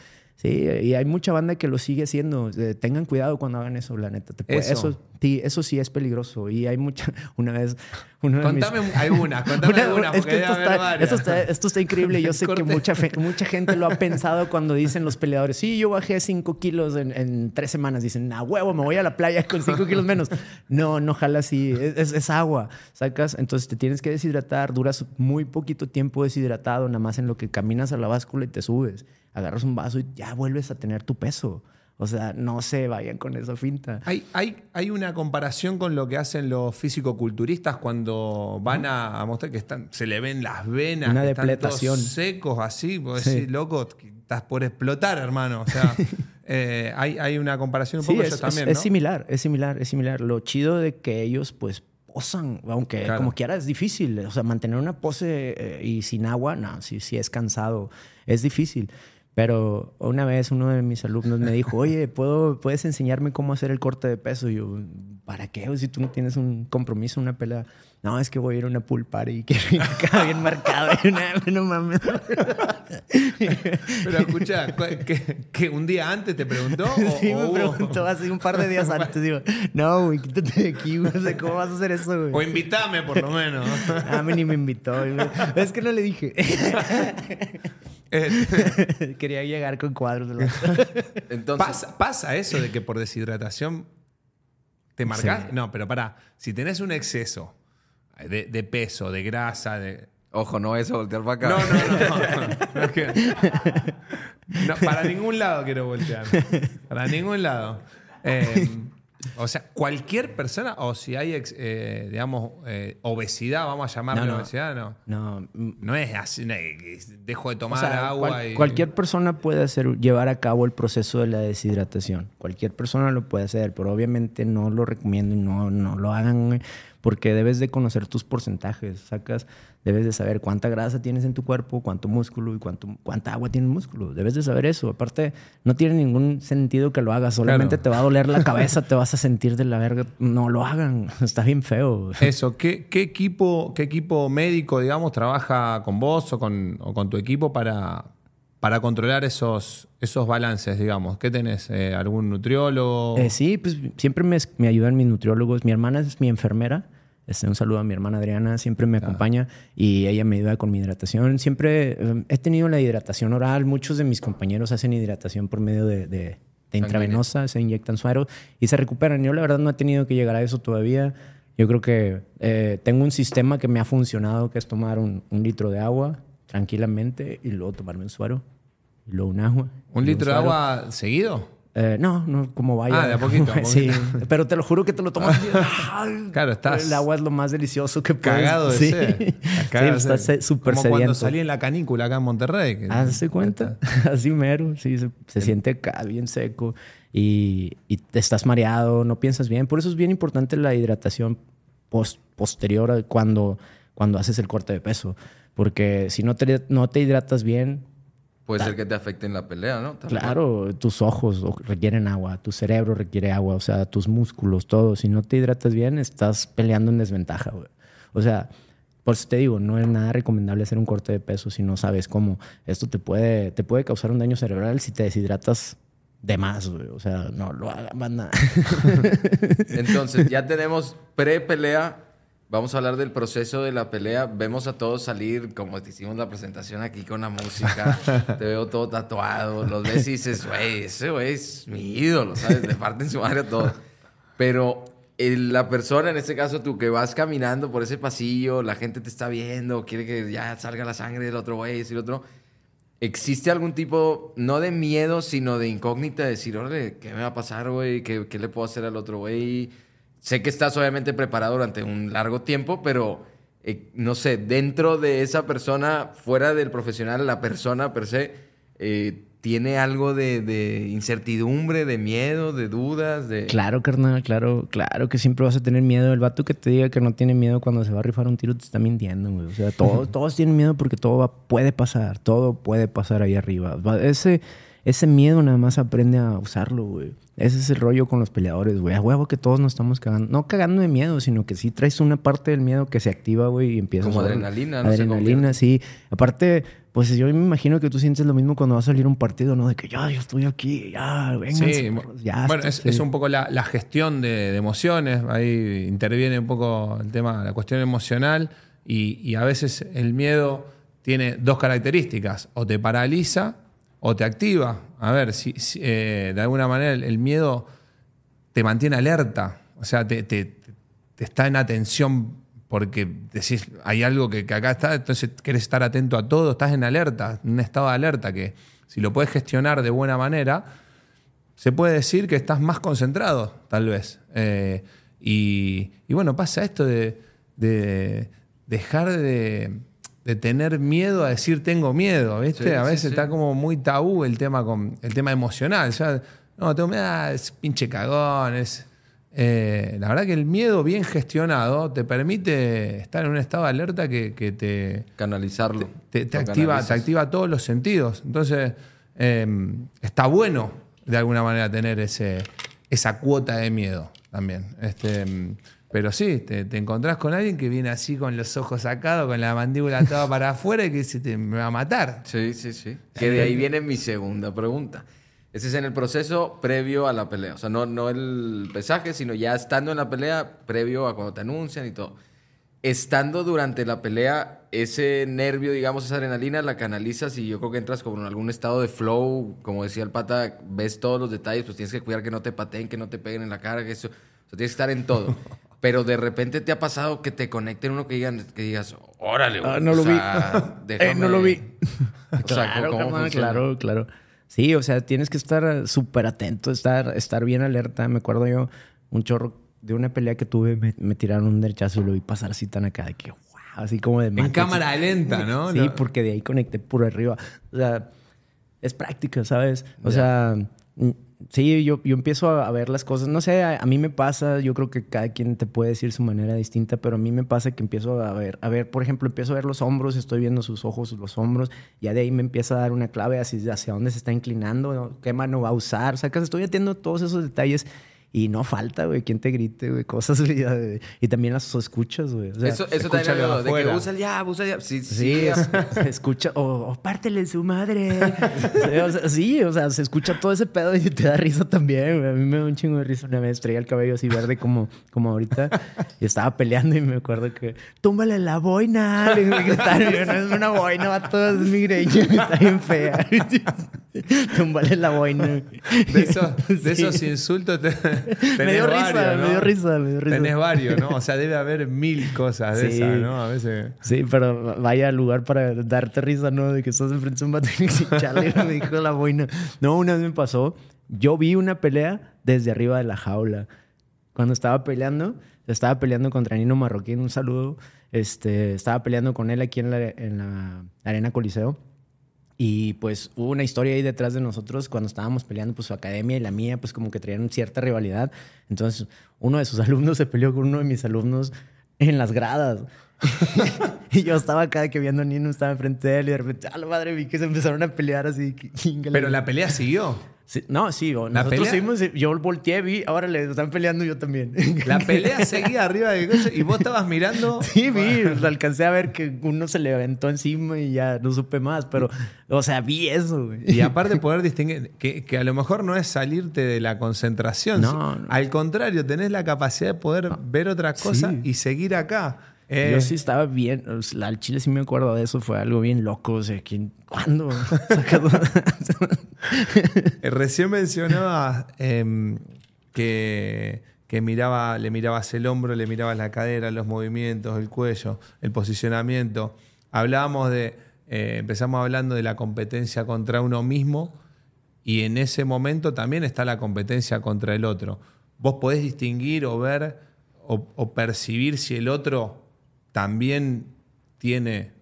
Sí, y hay mucha banda que lo sigue haciendo. Eh, tengan cuidado cuando hagan eso, la neta. Te puede- Eso. eso Sí, eso sí es peligroso. Y hay mucha. Una vez. Uno de mis- Contame algunas, contame Una- es que esto está, esto, está, esto está increíble. Yo sé que mucha, fe- mucha gente lo ha pensado cuando dicen los peleadores: Sí, yo bajé 5 kilos en, en tres semanas. Dicen, a huevo, me voy a la playa con 5 kilos menos. No, no jala así. Es, es- es agua. Sacas, entonces te tienes que deshidratar. Duras muy poquito tiempo deshidratado, nada más en lo que caminas a la báscula y te subes. Agarras un vaso y ya vuelves a tener tu peso. O sea, no se vayan con esa finta. Hay, hay, hay una comparación con lo que hacen los físico-culturistas cuando van a, a mostrar que están, se le ven las venas, Una que están depletación. todos secos así. Sí. loco, estás por explotar, hermano. O sea, eh, hay, hay una comparación un Sí, poco es, también, es ¿no? similar, es similar, es similar. Lo chido de que ellos, pues, posan, aunque Claro. como quiera es difícil. O sea, mantener una pose eh, y sin agua, no, sí, sí es cansado, es difícil. Pero una vez uno de mis alumnos me dijo, oye, ¿puedo, ¿puedes enseñarme cómo hacer el corte de peso? Y yo, ¿para qué? Si tú no tienes un compromiso, una pelea. No, es que voy a ir a una pool party y quiero ir acá bien marcado. Y una, no mames. Pero escucha, ¿que, que un día antes te preguntó? O, Sí, o me preguntó así un par de días antes. Digo, no, güey, quítate de aquí, güey. O sea, ¿cómo vas a hacer eso, güey? O invítame, por lo menos. A mí ni me invitó. güey. Es que no le dije. Eh, Quería llegar con cuadros de los... Entonces, ¿Pasa, pasa eso de que por deshidratación te marcas? Sí. No, pero para, si tenés un exceso de, de peso, de grasa, de... ojo, no es a voltear para acá. No, no, no. no. No, no, para ningún lado quiero voltear. Para ningún lado. Eh, o sea, cualquier persona, o si hay, eh, digamos, eh, obesidad, vamos a llamarle No, no. obesidad, no. No, mm, No es así, no dejo de o tomar sea, agua cual- y... cualquier persona puede hacer, llevar a cabo el proceso de la deshidratación. Cualquier persona lo puede hacer, pero obviamente no lo recomiendo y no, no lo hagan porque debes de conocer tus porcentajes. Sacas, debes de saber cuánta grasa tienes en tu cuerpo, cuánto músculo y cuánto, cuánta agua tiene el músculo. Debes de saber eso. Aparte, no tiene ningún sentido que lo hagas. Solamente Claro. te va a doler la cabeza, te vas a sentir de la verga. No lo hagan. Está bien feo. Eso, ¿qué, qué equipo, ¿qué equipo médico, digamos, trabaja con vos o con, o con tu equipo para, para controlar esos, esos balances, digamos? ¿Qué tenés? Eh, ¿Algún nutriólogo? Eh, sí, pues siempre me, me ayudan mis nutriólogos. Mi hermana es mi enfermera. Este, un saludo a mi hermana Adriana, siempre me acompaña y ella me ayuda con mi hidratación. Siempre eh, he tenido la hidratación oral. Muchos de mis compañeros hacen hidratación por medio de, de- de intravenosa, se inyectan suero y se recuperan. Yo la verdad no he tenido que llegar a eso todavía. Yo creo que eh, tengo un sistema que me ha funcionado, que es tomar un, un litro de agua tranquilamente y luego tomarme un suero y luego un agua. ¿Un litro de suero. agua seguido? Eh, no, no, como vaya. Ah, de a poquito, a Sí, poquito. pero te lo juro que te lo tomas. Claro, estás El agua es lo más delicioso que puedes. Cagado de sí. sed. Sí, Cagado de estás sed. se- súper Como cuando sediento. salí en la canícula acá en Monterrey. que- ¿Hace cuenta? Así mero. Sí, se, se siente acá bien seco y, y te estás mareado, no piensas bien. Por eso es bien importante la hidratación post- posterior cuando, cuando haces el corte de peso. Porque si no te, no te hidratas bien, puede ser que te afecte en la pelea, ¿no? Tal Claro, tus ojos requieren agua, tu cerebro requiere agua, o sea, tus músculos, todo. Si no te hidratas bien, estás peleando en desventaja, güey. O sea, por eso te digo, no es nada recomendable hacer un corte de peso si no sabes cómo. Esto te puede, te puede causar un daño cerebral si te deshidratas de más, güey. O sea, no lo hagan. Entonces, ya tenemos pre-pelea. Vamos a hablar del proceso de la pelea. Vemos a todos salir, como te hicimos la presentación aquí con la música. te veo todo tatuado. Los ves y dices, güey, ese güey es mi ídolo, ¿sabes? Le parten su madre a todos. Pero el- la persona, en este caso tú, que vas caminando por ese pasillo, la gente te está viendo, quiere que ya salga la sangre del otro güey, el otro. ¿Existe algún tipo, no de miedo, sino de incógnita? De decir, órale, ¿qué me va a pasar, güey? ¿Qué, qué le puedo hacer al otro güey? Sé que estás obviamente preparado durante un largo tiempo, pero eh, no sé, dentro de esa persona, fuera del profesional, la persona per se, eh, ¿tiene algo de, de incertidumbre, de miedo, de dudas? De... Claro, carnal, claro, claro que siempre vas a tener miedo. El vato que te diga que no tiene miedo cuando se va a rifar un tiro te está mintiendo, güey. O sea, todos, todos tienen miedo porque todo va- puede pasar, todo puede pasar ahí arriba. Ese, ese miedo nada más aprende a usarlo, güey. Ese es el rollo con los peleadores, güey. A huevo que todos nos estamos cagando. No cagando de miedo, sino que sí traes una parte del miedo que se activa, güey, y empiezas Como a... adrenalina, ¿no? Adrenalina, sí. Aparte, pues yo me imagino que tú sientes lo mismo cuando va a salir un partido, ¿no? De que ya, yo estoy aquí, ya, vengan. Sí, ya. bueno, es, sí. es un poco la, la gestión de, de emociones, ahí interviene un poco el tema, la cuestión emocional y, y a veces el miedo tiene dos características, o te paraliza o te activa. A ver, si, eh, de alguna manera el, miedo te mantiene alerta, o sea, te, está en atención porque decís, hay algo que, acá está, entonces querés estar atento a todo, estás en alerta, en un estado de alerta que si lo puedes gestionar de buena manera, se puede decir que estás más concentrado, tal vez. Eh, y, bueno, pasa esto de dejar de, de tener miedo a decir tengo miedo, ¿viste? Sí, a veces sí. está como muy tabú el tema, con, el tema emocional. O sea, no, tengo miedo, ah, es pinche cagón, es... eh, la verdad que el miedo bien gestionado te permite estar en un estado de alerta que, que te, Canalizarlo. te, activa, canalizas. te activa todos los sentidos. Entonces, eh, está bueno de alguna manera tener ese, esa cuota de miedo también. Este, mm, pero sí, te, te encontrás con alguien que viene así con los ojos sacados, con la mandíbula toda para afuera y que dice, te, me va a matar. Sí, sí, sí. Que de ahí viene mi segunda pregunta. Ese es en el proceso previo a la pelea. O sea, no, no el pesaje, sino ya estando en la pelea, previo a cuando te anuncian y todo. Estando durante la pelea, ese nervio, digamos, esa adrenalina, la canalizas y yo creo que entras como en algún estado de flow. Como decía el pata, ves todos los detalles, pues tienes que cuidar que no te pateen, que no te peguen en la cara, que eso. O sea, tienes que estar en todo. Pero de repente te ha pasado que te conecten uno que, digan, que digas, órale, güey, Ah, no o lo vi. Eh, no lo vi. O sea, claro, ¿cómo claro, claro. Sí, o sea, tienes que estar súper atento, estar, estar bien alerta. Me acuerdo yo, un chorro de una pelea que tuve, me, me tiraron un derechazo y lo vi pasar así tan acá, de que, wow, así como de En cámara lenta, ¿no? Sí, porque de ahí conecté por arriba. O sea, es práctica, ¿sabes? O sea, sí, yo, yo empiezo a, ver las cosas. No sé, a, a mí me pasa, yo creo que cada quien te puede decir su manera distinta, pero a mí me pasa que empiezo a ver, a ver, por ejemplo, empiezo a ver los hombros, estoy viendo sus ojos, los hombros, ya de ahí me empieza a dar una clave hacia, hacia dónde se está inclinando, qué mano va a usar, sacas, estoy atiendo todos esos detalles. Y no falta, güey, quien te grite, güey, cosas, güey, y también las escuchas, güey. O sea, eso eso también lo- de que usa el jab, usa el jab. Sí, sí. Sí, es- se escucha, o, o pártele su madre. Sí, o sea, sí, o sea, se escucha todo ese pedo y te da risa también. güey. A mí me da un chingo de risa una vez. Traía el cabello así verde como, como ahorita y estaba peleando y me acuerdo que, túmbale la boina. Le gritaron, no es una boina, vato, es mi greña, está bien fea. túmbale la boina. De esos, de Sí. esos insultos te- Me tenés dio risa, varios, ¿no? me dio risa, me dio risa. Tenés varios, ¿no? O sea, debe haber mil cosas de Sí. esas, ¿no? A veces. Sí, pero vaya lugar para darte risa, ¿no? De que estás enfrente de un vato y chale, me dijo la boina. No, una vez me pasó. Yo vi una pelea desde arriba de la jaula. Cuando estaba peleando, estaba peleando contra Nino Marroquín, un saludo. Este, estaba peleando con él aquí en la, en la Arena Coliseo. Y pues hubo una historia ahí detrás de nosotros cuando estábamos peleando, pues su academia y la mía, pues como que traían cierta rivalidad. Entonces, uno de sus alumnos se peleó con uno de mis alumnos en las gradas. y yo estaba acá que viendo a Nino, estaba enfrente de él y de repente, a la madre, vi que se empezaron a pelear así. Pero la pelea siguió. Sí, no, sí, o ¿La nosotros pelea? seguimos, yo volteé, vi, ahora le están peleando yo también. La pelea seguía arriba de cosas y vos estabas mirando. Sí, vi, o sea, alcancé a ver que uno se le aventó encima y ya no supe más, pero, o sea, vi eso, güey. Y aparte poder distinguir, que, que a lo mejor no es salirte de la concentración. No, no. Al contrario, tenés la capacidad de poder ver otra cosa Sí. y seguir acá. Eh, Yo sí estaba bien, o sea, al chile sí me acuerdo de eso, fue algo bien loco, o sea, ¿quién, ¿cuándo? Eh, Recién mencionabas em, que, que miraba, le mirabas el hombro, le mirabas la cadera, los movimientos, el cuello, el posicionamiento. Hablábamos de, eh, empezamos hablando de la competencia contra uno mismo y en ese momento también está la competencia contra el otro. Vos podés distinguir o ver o, o percibir si el otro también tiene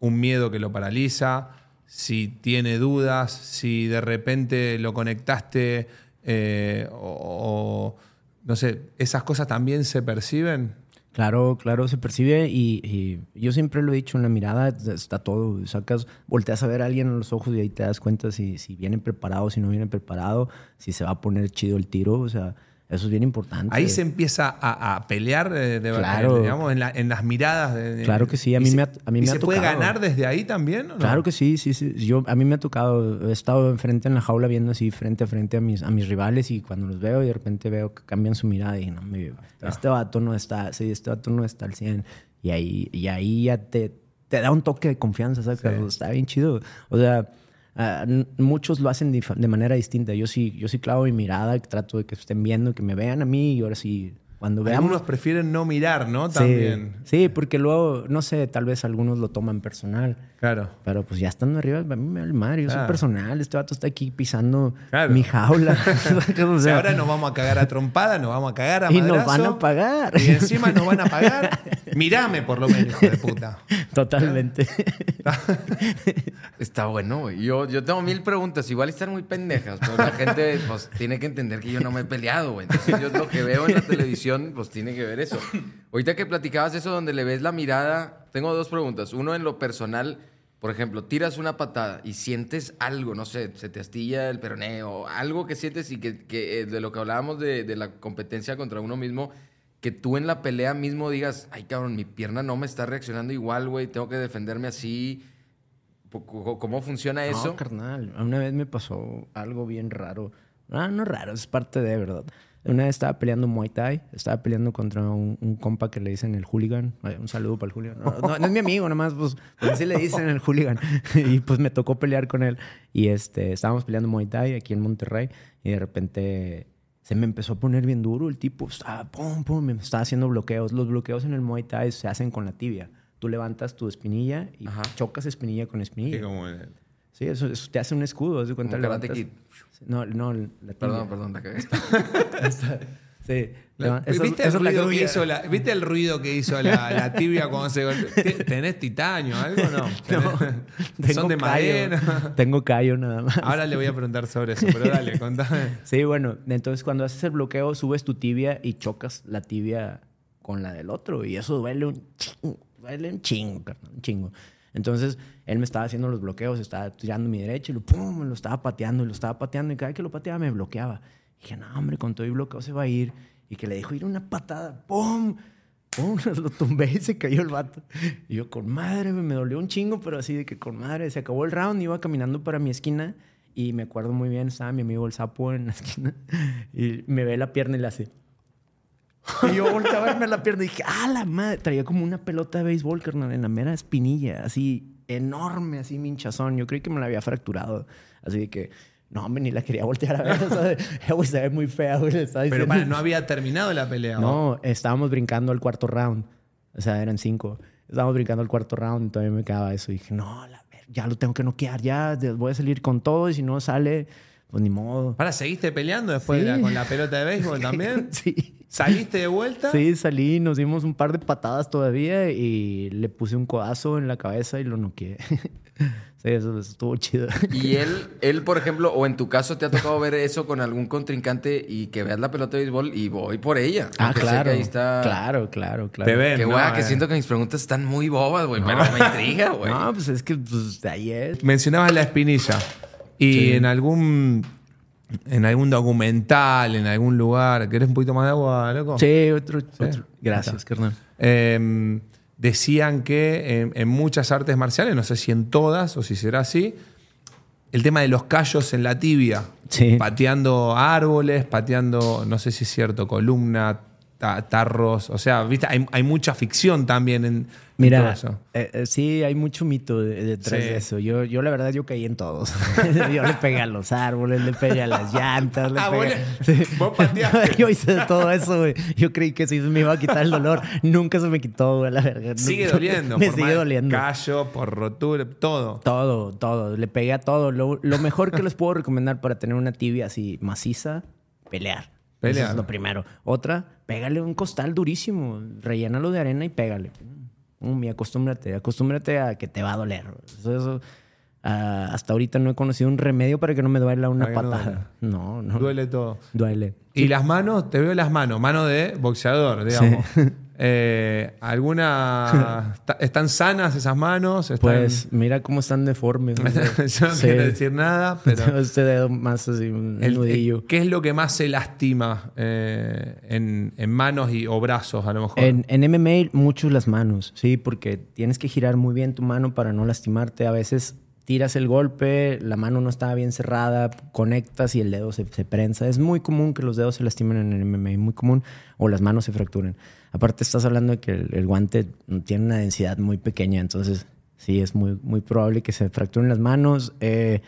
un miedo que lo paraliza, si tiene dudas, si de repente lo conectaste eh, o, no sé, esas cosas también se perciben. Claro, claro, se percibe y, y yo siempre lo he dicho, en la mirada está todo. Sacas, volteas a ver a alguien en los ojos y ahí te das cuenta si, si viene preparado, si no viene preparado, si se va a poner chido el tiro. O sea, eso es bien importante. Ahí se empieza a, a pelear, eh, de, Claro. eh, digamos, en, la- en las miradas. de- de- Claro que sí, a mí me ha- a mí ¿y me ha se puede tocado. ganar desde ahí también? no? Claro que sí, sí, sí. Yo, a mí me ha tocado, he estado enfrente en la jaula viendo así frente a frente a mis, a mis rivales y cuando los veo y de repente veo que cambian su mirada y no me este vato no está, sí, este vato no está al 100 y ahí, y ahí ya te, te da un toque de confianza, ¿sabes? Sí. Está bien chido. O sea, ah, muchos lo hacen de manera distinta. Yo sí, yo sí clavo mi mirada, trato de que estén viendo, que me vean a mí y ahora sí, cuando veamos... Algunos prefieren no mirar, ¿no? También. sí, porque luego, no sé, tal vez algunos lo toman personal. Claro. Pero pues ya estando arriba, a mí me vale madre, yo soy Claro. personal, este vato está aquí pisando Claro. mi jaula. O sea, ahora nos vamos a cagar a trompada, nos vamos a cagar a y nos van a pagar. Y encima nos van a pagar. Mirame por lo menos, hijo de puta. Totalmente. Está bueno, güey. Yo, yo tengo mil preguntas. Igual están muy pendejas, pero la gente pues, tiene que entender que yo no me he peleado, güey. Entonces, yo lo que veo en la televisión, pues tiene que ver eso. Ahorita que platicabas eso donde le ves la mirada, tengo dos preguntas. Uno, en lo personal, por ejemplo, tiras una patada y sientes algo, no sé, se te astilla el peroneo, algo que sientes y que, que, eh, de lo que hablábamos de, de la competencia contra uno mismo, que tú en la pelea mismo digas, ay cabrón, mi pierna no me está reaccionando igual, güey, tengo que defenderme así. ¿Cómo funciona eso? No, carnal. Una vez me pasó algo bien raro. Ah, no raro, es parte de verdad. Una vez estaba peleando Muay Thai, estaba peleando contra un, un compa que le dicen el hooligan. Ay, Un saludo para el hooligan. No, no, no es mi amigo, nomás, pues, pues así le dicen el hooligan. Y pues me tocó pelear con él. Y este, estábamos peleando Muay Thai aquí en Monterrey. Y de repente se me empezó a poner bien duro el tipo. Estaba, pum, pum, me estaba haciendo bloqueos. Los bloqueos en el Muay Thai se hacen con la tibia. Tú levantas tu espinilla y Ajá. chocas espinilla con espinilla. Sí, como el- Sí, eso, eso te hace un escudo, haz de cuenta. Levantas-. No, no, la tibia. Perdón, perdón, la. Sí. La- esa- ¿Viste, esa el ruido que hizo la, ¿Viste el ruido que hizo la, la tibia cuando se golpeó? ¿Te- ¿Tenés titanio algo o no? No, ¿Tenés- ¿Son de callo. madera? Tengo callo nada más. Ahora le voy a preguntar sobre eso, pero dale, contame. Sí, bueno, entonces cuando haces el bloqueo, subes tu tibia y chocas la tibia con la del otro. Y eso duele un chingo, duele un chingo, un chingo. Entonces, él me estaba haciendo los bloqueos, estaba tirando mi derecha y lo, pum, lo estaba pateando y lo estaba pateando. Y cada vez que lo pateaba me bloqueaba. Dije, no, hombre, con todo y bloqueo se va a ir. Y que le dijo ir una patada, pum, pum, lo tumbé y se cayó el vato. Y yo, con madre, me dolió un chingo, pero así de que con madre. Se acabó el round, iba caminando para mi esquina. Y me acuerdo muy bien, estaba mi amigo el sapo en la esquina y me ve la pierna y le hace. Y yo volteé a verme la pierna y dije, ¡ah, la madre! Traía como una pelota de béisbol, carnal, en la mera espinilla, así enorme, así minchazón. Yo creí que me la había fracturado. Así de que, no, hombre, ni la quería voltear a ver. O sea, se ve muy fea, güey. le estaba Pero para, no había terminado la pelea. ¿o? No, estábamos brincando al cuarto round. O sea, eran cinco. Estábamos brincando al cuarto round y todavía me quedaba eso. Y dije, no, la ya lo tengo que noquear, ya voy a salir con todo y si no sale, pues ni modo. ¿Para, seguiste peleando después Sí. de la- con la pelota de béisbol también? Sí. ¿Saliste de vuelta? Sí, salí, nos dimos un par de patadas todavía y le puse un codazo en la cabeza y lo noqueé. Sí, eso, eso estuvo chido. Y él, él, por ejemplo, o en tu caso, ¿te ha tocado ver eso con algún contrincante y que veas la pelota de béisbol y voy por ella? Ah, claro. ahí está... Claro, claro, claro. Te ven, Qué ¿no? guay, que Eh. siento que mis preguntas están muy bobas, güey, pero me intriga, güey. No, pues es que pues, de ahí es. Mencionabas la espinilla. Y en algún en algún documental, en algún lugar, ¿querés un poquito más de agua, loco? Sí, otro. otro. Gracias, carnal. Eh, decían que en, en muchas artes marciales, no sé si en todas o si será así, el tema de los callos en la tibia, Sí. pateando árboles, pateando, no sé si es cierto, columna, tarros, o sea, viste, hay, hay mucha ficción también en, en todo Mira, eso. eh, eh, sí, hay mucho mito de- detrás Sí. de eso. Yo, yo, la verdad, yo caí en todos. yo le pegué a los árboles, le pegué a las llantas. Le Ah, pegué... Sí. vos yo hice de todo eso, güey. Yo creí que sí se me iba a quitar el dolor. Nunca se me quitó, güey, la verga. Sigue Nunca- doliendo. Me por sigue doliendo. Callo, por rotura, todo. Todo, todo. Le pegué a todo. Lo, lo mejor que les puedo recomendar para tener una tibia así maciza, pelear. Eso es lo primero. Otra, pégale un costal durísimo. Rellénalo de arena y pégale. Mm, y acostúmbrate. Acostúmbrate a que te va a doler. Eso, eso, ah, hasta ahorita no he conocido un remedio para que no me duela una no patada. No, no. Duele todo. Duele. Y las manos, te veo las manos, mano de boxeador, digamos. Eh, ¿Alguna. ¿Están sanas esas manos? ¿Están- Pues mira cómo están deformes. ¿no? Yo no Sí. quiero decir nada, pero. Este dedo más así, un el- nudillo. ¿Qué es lo que más se lastima eh, en, en manos y, o brazos, a lo mejor? En, en MMA, mucho las manos, sí, porque tienes que girar muy bien tu mano para no lastimarte. A veces tiras el golpe, la mano no está bien cerrada, conectas y el dedo se, se prensa. Es muy común que los dedos se lastimen en el MMA, muy común, o las manos se fracturen. Aparte, estás hablando de que el, el guante tiene una densidad muy pequeña, entonces sí, es muy, muy probable que se fracturen las manos. Eh,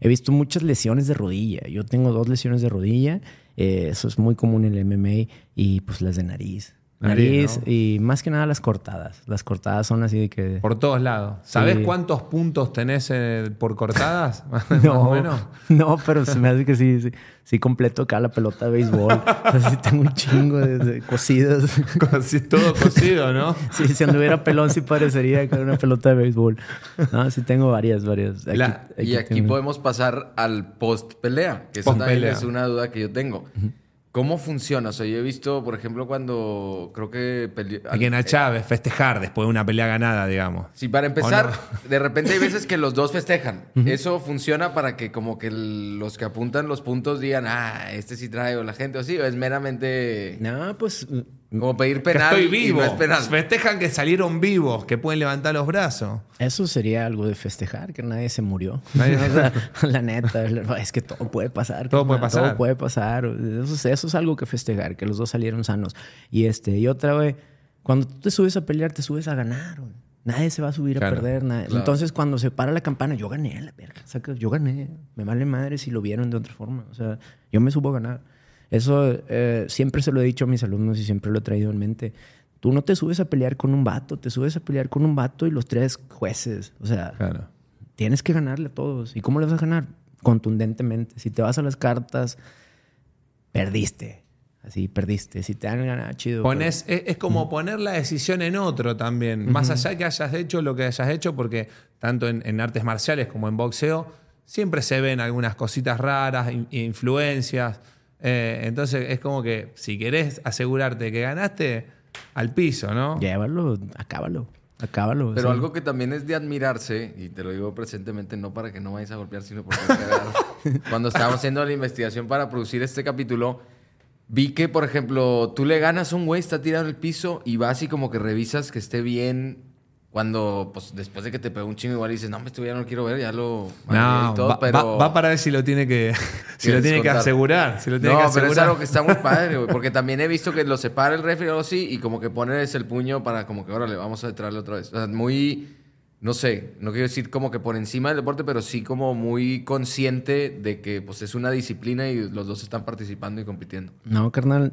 he visto muchas lesiones de rodilla. Yo tengo dos lesiones de rodilla. eh, eso es muy común en el MMA y pues las de nariz. Nariz, Nariz y más que nada las cortadas. Las cortadas son así de que... Por todos lados. ¿Sabes Sí. cuántos puntos tenés eh, por cortadas? Más o No, menos. no, pero se me hace que sí, sí, sí completo acá la pelota de béisbol. O sea, sí tengo un chingo de, de cosidas. Así todo cocido, ¿no? Sí, si anduviera pelón sí parecería que era una pelota de béisbol. No, sí tengo varias, varias. Aquí- La- Y aquí tengo. podemos pasar al post pelea, que eso también Post-pelea. es una duda que yo tengo. ¿Cómo funciona? O sea, yo he visto, por ejemplo, cuando creo que... pele- A quien a Chávez festejar después de una pelea ganada, digamos. Sí, para empezar, ¿O de repente hay veces que los dos festejan. Eso funciona para que como que los que apuntan los puntos digan, ah, este sí trae o la gente o así, o es meramente No, pues como pedir Que penal estoy y vivo. no es penal. Festejan que salieron vivos, que pueden levantar los brazos. eso sería algo de festejar, que nadie se murió. Nadie- O sea, la neta, es que todo puede pasar. Todo puede pasar. Todo puede pasar. Eso, es- eso es algo que festejar, que los dos salieron sanos. Y este, y otra vez, cuando tú te subes a pelear, te subes a ganar. Nadie se va a subir Claro, a perder. nadie. claro. Entonces, cuando se para la campana, yo gané a la verga. Yo gané. Me vale madre si lo vieron de otra forma. O sea, yo me subo a ganar. Eso eh, siempre se lo he dicho a mis alumnos y siempre lo he traído en mente. Tú no te subes a pelear con un vato, te subes a pelear con un vato y los tres jueces. O sea, Claro. tienes que ganarle a todos. ¿Y cómo le vas a ganar? Contundentemente. Si te vas a las cartas, perdiste. Así, perdiste. Si te dan ganar, chido. Pones, es, es como poner la decisión en otro también. Más allá que hayas hecho lo que hayas hecho, porque tanto en, en artes marciales como en boxeo, siempre se ven algunas cositas raras, in- influencias. Eh, entonces es como que si querés asegurarte que ganaste, al piso, ¿no? Llévalo, acábalo. Acábalo. Pero sí. algo que también es de admirarse, y te lo digo presentemente no para que no vayas a golpear, sino porque cuando estábamos haciendo la investigación para producir este capítulo, vi que, por ejemplo, tú le ganas a un güey, está tirado en el piso, y vas y como que revisas que esté bien. Cuando, pues, después de que te pegó un chingo, igual dices, no, este ya no lo quiero ver, ya lo... No, y todo, va, pero... va- va para ver si lo tiene que, si lo tiene que asegurar. Si lo tiene no, que pero es asegurar. algo que está muy padre, güey. Porque también he visto que lo separa el refri o así y como que pones el puño para como que, órale, vamos a traerle otra vez. O sea, muy, no sé, no quiero decir como que por encima del deporte, pero sí como muy consciente de que pues es una disciplina y los dos están participando y compitiendo. No, carnal,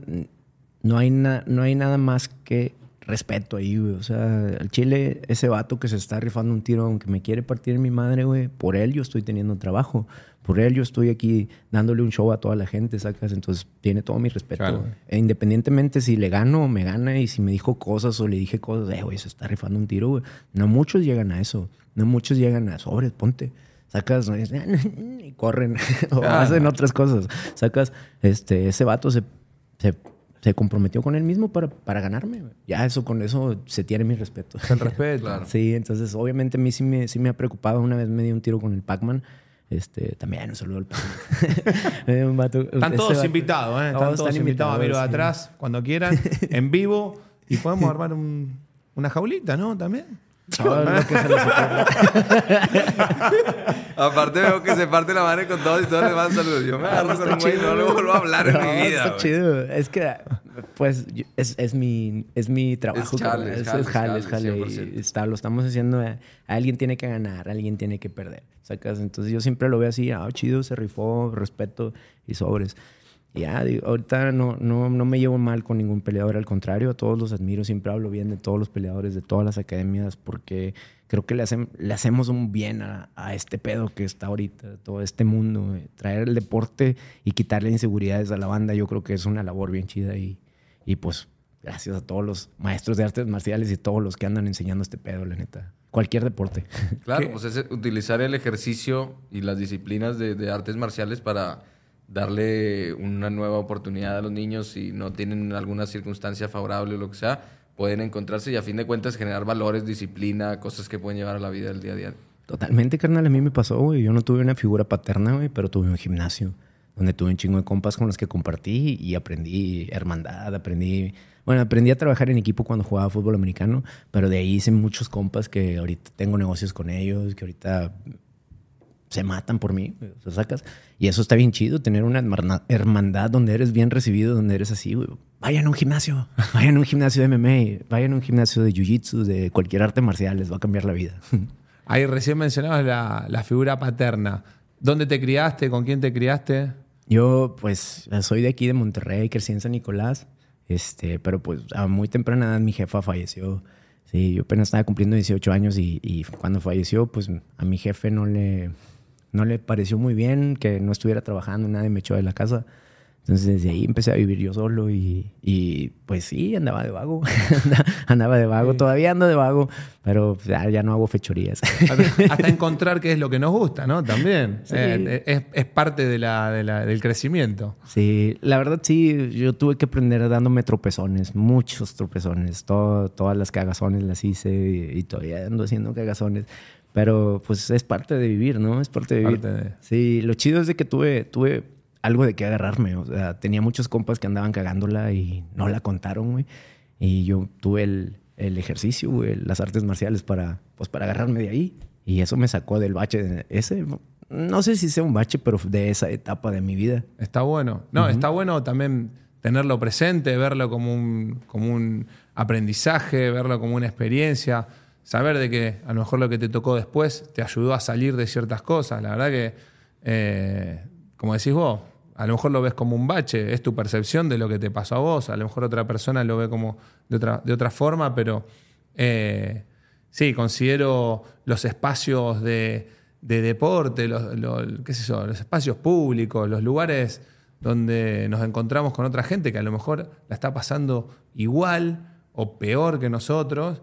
no hay, na- no hay nada más que respeto ahí, güey. O sea, al chile, ese vato que se está rifando un tiro, aunque me quiere partir mi madre, güey, por él yo estoy teniendo trabajo. Por él yo estoy aquí dándole un show a toda la gente, sacas. Entonces tiene todo mi respeto. Claro. E independientemente si le gano o me gana y si me dijo cosas o le dije cosas, eh, güey, se está rifando un tiro, güey. No muchos llegan a eso. No muchos llegan a sobres, ponte. Sacas ¿no? y corren o hacen otras cosas. Sacas, este, ese vato se, se, se comprometió con él mismo para, para ganarme. Ya eso, con eso se tiene mi respeto. El respeto. Claro. Sí, entonces obviamente a mí sí me, sí me ha preocupado. Una vez me dio un tiro con el Pac-Man. Este, también un saludo al Pac-Man. Están todos invitados, ¿eh? Están Todos están invitados a Miro de sí. atrás cuando quieran, en vivo. Y podemos armar un- una jaulita, ¿no? También. Todo lo que se les ocurra. Aparte veo que se parte la madre con todos y todos le van saludos. Yo me agarro con un güey y no le vuelvo a hablar en mi vida, Está güey. chido. Es que, pues, yo- es, es, mi, es mi trabajo. Es jale, es jale, es jale, es es jale, jale. 100%. Y está, lo estamos haciendo. eh, Alguien tiene que ganar, alguien tiene que perder. ¿Sacas? Entonces yo siempre lo veo así, ah, chido, se rifó, respeto y sobres. Ya, digo, ahorita no, no, no me llevo mal con ningún peleador, al contrario, a todos los admiro, siempre hablo bien de todos los peleadores, de todas las academias, porque creo que le, hacem- le hacemos un bien a, a este pedo que está ahorita, todo este mundo. güey. Traer el deporte y quitarle inseguridades a la banda, yo creo que es una labor bien chida y, y pues gracias a todos los maestros de artes marciales y todos los que andan enseñando este pedo, la neta. Cualquier deporte. Claro, pues es utilizar el ejercicio y las disciplinas de, de artes marciales para darle una nueva oportunidad a los niños si no tienen alguna circunstancia favorable o lo que sea, pueden encontrarse y a fin de cuentas generar valores, disciplina, cosas que pueden llevar a la vida del día a día. Totalmente, carnal. A mí me pasó, güey. Yo no tuve una figura paterna, güey, pero tuve un gimnasio donde tuve un chingo de compas con los que compartí y aprendí hermandad, aprendí... Bueno, aprendí a trabajar en equipo cuando jugaba fútbol americano, pero de ahí hice muchos compas que ahorita tengo negocios con ellos, que ahorita se matan por mí, güey, o sea, sacas. Y eso está bien chido, tener una hermandad donde eres bien recibido, donde eres así, güey. Vayan a un gimnasio, vayan a un gimnasio de MMA, vayan a un gimnasio de jiu-jitsu, de cualquier arte marcial, les va a cambiar la vida. Ahí recién mencionabas la, la figura paterna. ¿Dónde te criaste? ¿Con quién te criaste? Yo, pues, soy de aquí de Monterrey, crecí en San Nicolás, este, pero pues a muy temprana edad mi jefa falleció. Sí, yo apenas estaba cumpliendo 18 años y, y cuando falleció, pues a mi jefe no le, no le pareció muy bien que no estuviera trabajando, nadie me echó de la casa. Entonces desde ahí empecé a vivir yo solo y, y pues sí, andaba de vago. andaba de vago, todavía ando de vago, pero ya, ya no hago fechorías. Hasta, hasta encontrar qué es lo que nos gusta, ¿no? También. Sí. Eh, es, es parte de la, de la- del crecimiento. Sí, la verdad sí, yo tuve que aprender dándome tropezones, muchos tropezones, todo, todas las cagazones las hice y, y todavía ando haciendo cagazones, pero pues es parte de vivir, ¿no? Es parte de vivir. Parte de- Sí, lo chido es de que tuve, tuve algo de qué agarrarme, o sea, tenía muchos compas que andaban cagándola y no la contaron, güey, y yo tuve el, el ejercicio, güey, las artes marciales para, pues para agarrarme de ahí y eso me sacó del bache, de- ese, no sé si sea un bache, pero de esa etapa de mi vida. Está bueno. No, está bueno también tenerlo presente, verlo como un, como un aprendizaje, verlo como una experiencia, saber de que a lo mejor lo que te tocó después te ayudó a salir de ciertas cosas. La verdad que, eh, como decís vos, a lo mejor lo ves como un bache, es tu percepción de lo que te pasó a vos, a lo mejor otra persona lo ve como de otra, de otra forma, pero eh, sí, considero los espacios de, de deporte, los, qué los espacios públicos, los lugares donde nos encontramos con otra gente que a lo mejor la está pasando igual o peor que nosotros,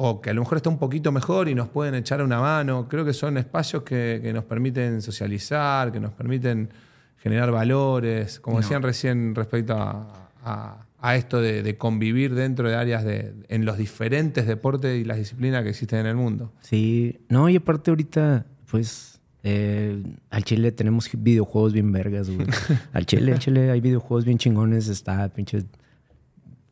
o que a lo mejor está un poquito mejor y nos pueden echar una mano. Creo que son espacios que, que nos permiten socializar, que nos permiten generar valores, como decían recién respecto a, a- a esto de, de convivir dentro de áreas de, en los diferentes deportes y las disciplinas que existen en el mundo. Sí, no, y aparte ahorita, pues, eh, al Chile tenemos videojuegos bien vergas, güey. al Chile, al Chile hay videojuegos bien chingones, está pinche...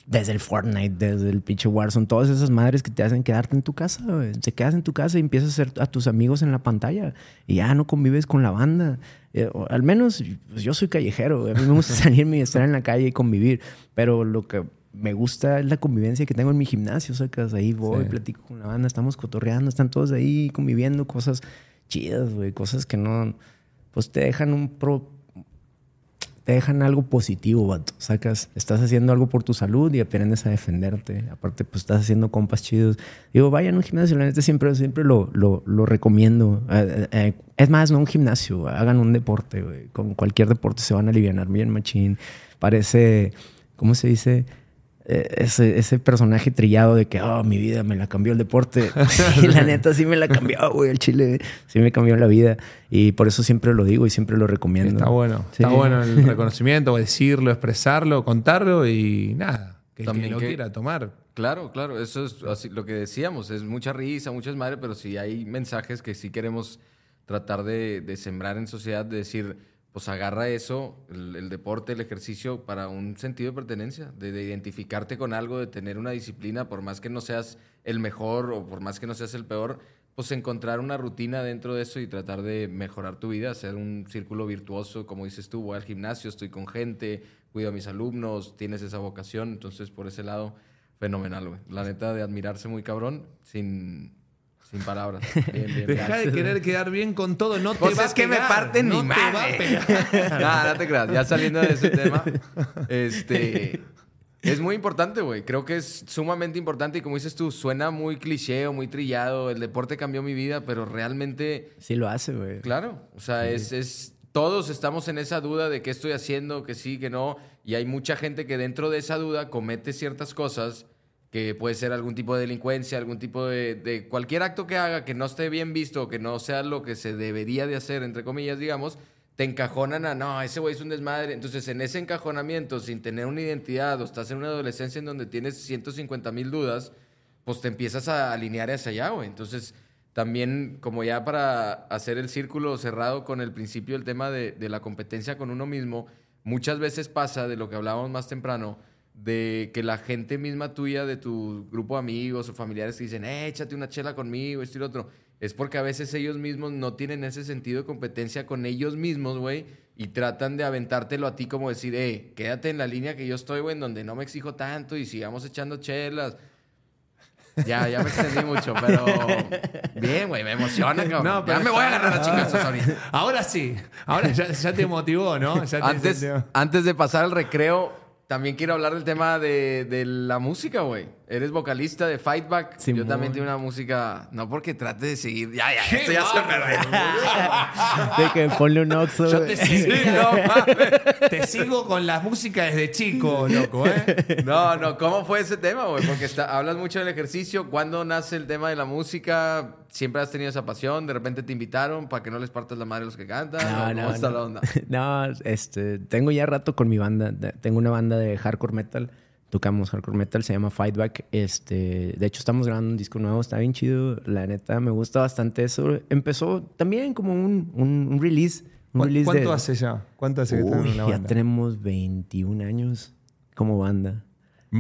Desde el Fortnite, desde el pinche Warzone, todas esas madres que te hacen quedarte en tu casa, güey. Te quedas en tu casa y empiezas a hacer a tus amigos en la pantalla y ya no convives con la banda. Eh, o al menos pues, yo soy callejero, güey. a mí me gusta salirme y estar en la calle y convivir, pero lo que me gusta es la convivencia que tengo en mi gimnasio, sacas ahí voy, Sí. platico con la banda, estamos cotorreando, están todos ahí conviviendo, cosas chidas, güey, cosas que no, pues te dejan un pro, te dejan algo positivo, vato, sacas, estás haciendo algo por tu salud y aprendes a defenderte, aparte pues estás haciendo compas chidos. Digo, vayan a un gimnasio, la neta siempre, siempre lo, lo, lo recomiendo. Eh, eh, es más, no un gimnasio, hagan un deporte, güey, con cualquier deporte se van a aliviar bien machín. Parece, ¿cómo se dice? Eh, ese, ese personaje trillado de que, oh, mi vida me la cambió el deporte. y la neta sí me la cambió, güey. El chile sí me cambió la vida. Y por eso siempre lo digo y siempre lo recomiendo. Está bueno. Sí. Está bueno el reconocimiento, decirlo, expresarlo, contarlo y nada. Que el que También lo que- quiera tomar. Claro, claro, eso es así, lo que decíamos, es mucha risa, muchas madres, pero sí hay mensajes que sí queremos tratar de, de sembrar en sociedad, de decir, pues agarra eso, el, deporte, el ejercicio, para un sentido de pertenencia, de, de identificarte con algo, de tener una disciplina, por más que no seas el mejor o por más que no seas el peor, pues encontrar una rutina dentro de eso y tratar de mejorar tu vida, hacer un círculo virtuoso, como dices tú, voy al gimnasio, estoy con gente, cuido a mis alumnos, tienes esa vocación, entonces por ese lado Fenomenal, güey. La neta de admirarse muy cabrón, sin, sin palabras. Bien, bien, Deja bien. de querer quedar bien con todo, no te Pues va es a que me parten no mi te va a madre. pegar. Nada, no te creas. Ya saliendo de ese tema, este... Es muy importante, güey. Creo que es sumamente importante y como dices tú, suena muy cliché o muy trillado. El deporte cambió mi vida, pero realmente Sí lo hace, güey. Claro, o sea, es, es- todos estamos en esa duda de qué estoy haciendo, que sí, que no, y hay mucha gente que dentro de esa duda comete ciertas cosas que puede ser algún tipo de delincuencia, algún tipo de, cualquier acto que haga que no esté bien visto, que no sea lo que se debería de hacer, entre comillas, digamos, te encajonan a, no, ese güey es un desmadre. Entonces, en ese encajonamiento, sin tener una identidad, o estás en una adolescencia en donde tienes 150 mil dudas, pues te empiezas a alinear hacia allá, güey. Entonces, también, como ya para hacer el círculo cerrado con el principio del tema de, de la competencia con uno mismo, muchas veces pasa de lo que hablábamos más temprano, de que la gente misma tuya, de tu grupo de amigos o familiares, te dicen, eh, échate una chela conmigo, esto y lo otro. Es porque a veces ellos mismos no tienen ese sentido de competencia con ellos mismos, güey, y tratan de aventártelo a ti como decir, eh, quédate en la línea que yo estoy, güey, en donde no me exijo tanto y sigamos echando chelas. Ya, ya me extendí mucho, pero bien, güey, me emociona, cabrón. No, pero ya me voy a agarrar a chingazos ahorita. Ahora sí. Ahora ya, ya te motivó, ¿no? Ya te- Antes, antes de pasar al recreo, también quiero hablar del tema de, de la música, güey. Eres vocalista de Fightback. Yo también tengo una música. No porque trate de seguir. Ya, ya, esto ya se perdió. De que ponle un oxo. Yo te sigo, Sí, no, te sigo con la música desde chico, loco, ¿eh? No, no, ¿cómo fue ese tema, güey? Porque está- hablas mucho del ejercicio. ¿Cuándo nace el tema de la música? ¿Siempre has tenido esa pasión? ¿De repente te invitaron para que no les partas la madre a los que cantan? ¿O No, ¿Cómo no, está no. la onda? No, este, tengo ya rato con mi banda. Tengo una banda de hardcore metal. Tocamos hardcore metal, se llama Fightback. Este, de hecho, estamos grabando un disco nuevo, está bien chido. La neta, me gusta bastante eso. Empezó también como un, un, un release. Un ¿Cu- release ¿Cuánto de- hace ya? ¿Cuánto hace que en la ya tenemos 21 años como banda.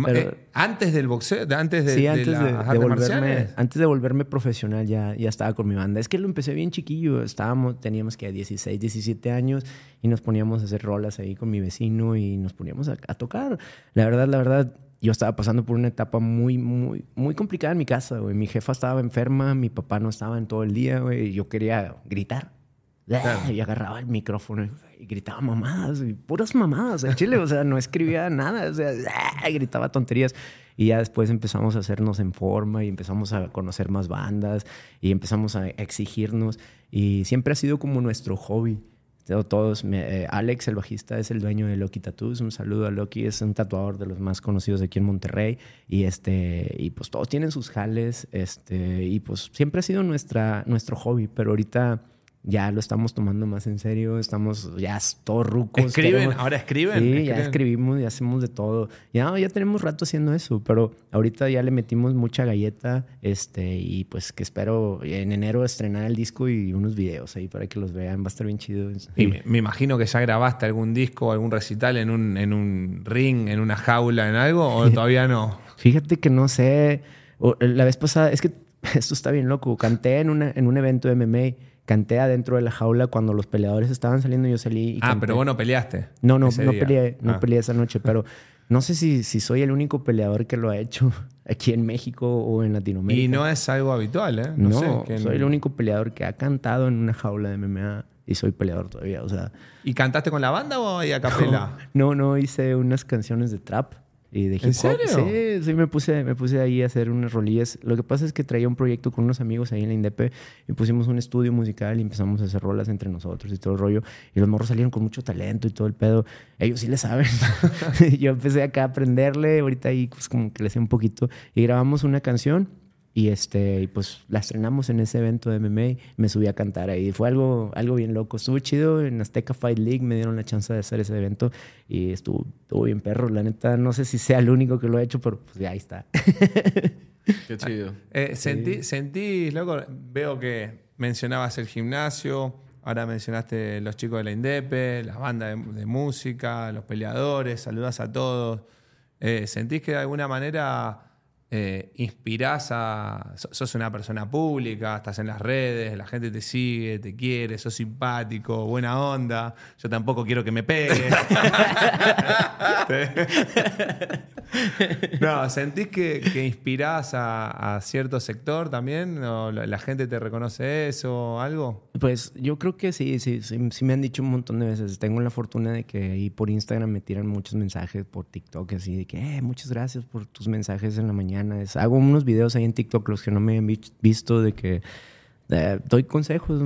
Pero- eh, antes del boxeo, antes de, sí, antes de, de volverme, antes de volverme profesional ya, ya estaba con mi banda. Es que lo empecé bien chiquillo. Estábamos, teníamos que 16, 17 años y nos poníamos a hacer rolas ahí con mi vecino y nos poníamos a, a tocar. La verdad, la verdad, yo estaba pasando por una etapa muy, muy, muy complicada en mi casa, güey. Mi jefa estaba enferma, mi papá no estaba en todo el día, güey. Yo quería gritar. Y agarraba el micrófono y, gritaba mamadas, y puras mamadas en Chile. O sea, no escribía nada, o sea, gritaba tonterías. Y ya después empezamos a hacernos en forma y empezamos a conocer más bandas y empezamos a exigirnos. Y siempre ha sido como nuestro hobby. Todo- Todos, eh, Alex, el bajista, es el dueño de Loki Tattoos. Un saludo a Loki, es un tatuador de los más conocidos aquí en Monterrey. Y este, y pues todos tienen sus jales. Este, y pues siempre ha sido nuestra, nuestro hobby. Pero ahorita ya lo estamos tomando más en serio. Estamos ya todos rucos. ¿Escriben? queremos- ¿Ahora escriben? Sí, ya ¿Escriben? escribimos y hacemos de todo. Ya, ya tenemos rato haciendo eso, pero ahorita ya le metimos mucha galleta. Este, y pues que espero en enero estrenar el disco y unos videos ahí para que los vean. Va a estar bien chido. Y me, me imagino que ya grabaste algún disco algún recital en un, en un ring, en una jaula, en algo, o todavía no. Fíjate que no sé. La vez pasada, es que esto está bien loco. Canté en, una, en un evento de MMA. Canté adentro de la jaula cuando los peleadores estaban saliendo. Yo salí y Ah, canté. pero vos no peleaste. No, no, no día. peleé, no Ah. peleé esa noche, pero no sé si, si soy el único peleador que lo ha hecho aquí en México o en Latinoamérica. Y no es algo habitual, ¿eh? No, sé. que- soy el único peleador que ha cantado en una jaula de MMA y soy peleador todavía, o sea... ¿Y cantaste con la banda o a capela? No, no, hice unas canciones de trap y de hip ¿En hop. serio? Sí, sí, me puse, me puse ahí a hacer unas rolillas. Lo que pasa es que traía un proyecto con unos amigos ahí en la INDEP y pusimos un estudio musical y empezamos a hacer rolas entre nosotros y todo el rollo. Y los morros salieron con mucho talento y todo el pedo. Ellos sí le saben. Yo empecé acá a aprenderle, ahorita ahí pues como que le sé un poquito. Y grabamos una canción y este, y pues la estrenamos en ese evento de MMA. Me subí a cantar ahí. Fue algo, algo bien loco. Estuvo chido en Azteca Fight League. Me dieron la chance de hacer ese evento y estuvo, estuvo bien perro. La neta, no sé si sea el único que lo ha hecho, pero pues ya ahí está. Qué chido. Eh, sentí, sentís, loco, veo que mencionabas el gimnasio, ahora mencionaste los chicos de la INDEPE, las bandas de, de música, los peleadores, saludas a todos. Eh, ¿Sentís que de alguna manera eh, inspirás a... so- Sos una persona pública, estás en las redes, la gente te sigue, te quiere, sos simpático, buena onda. Yo tampoco quiero que me pegues. No, ¿sentís que, que inspirás a, a cierto sector también? ¿O la, la gente te reconoce eso o algo? Pues yo creo que sí, sí, sí, sí me han dicho un montón de veces. Tengo la fortuna de que ahí por Instagram me tiran muchos mensajes, por TikTok, así de que, eh, muchas gracias por tus mensajes en la mañana. Es- hago unos videos ahí en TikTok, los que no me vi- visto, de que eh, doy consejos,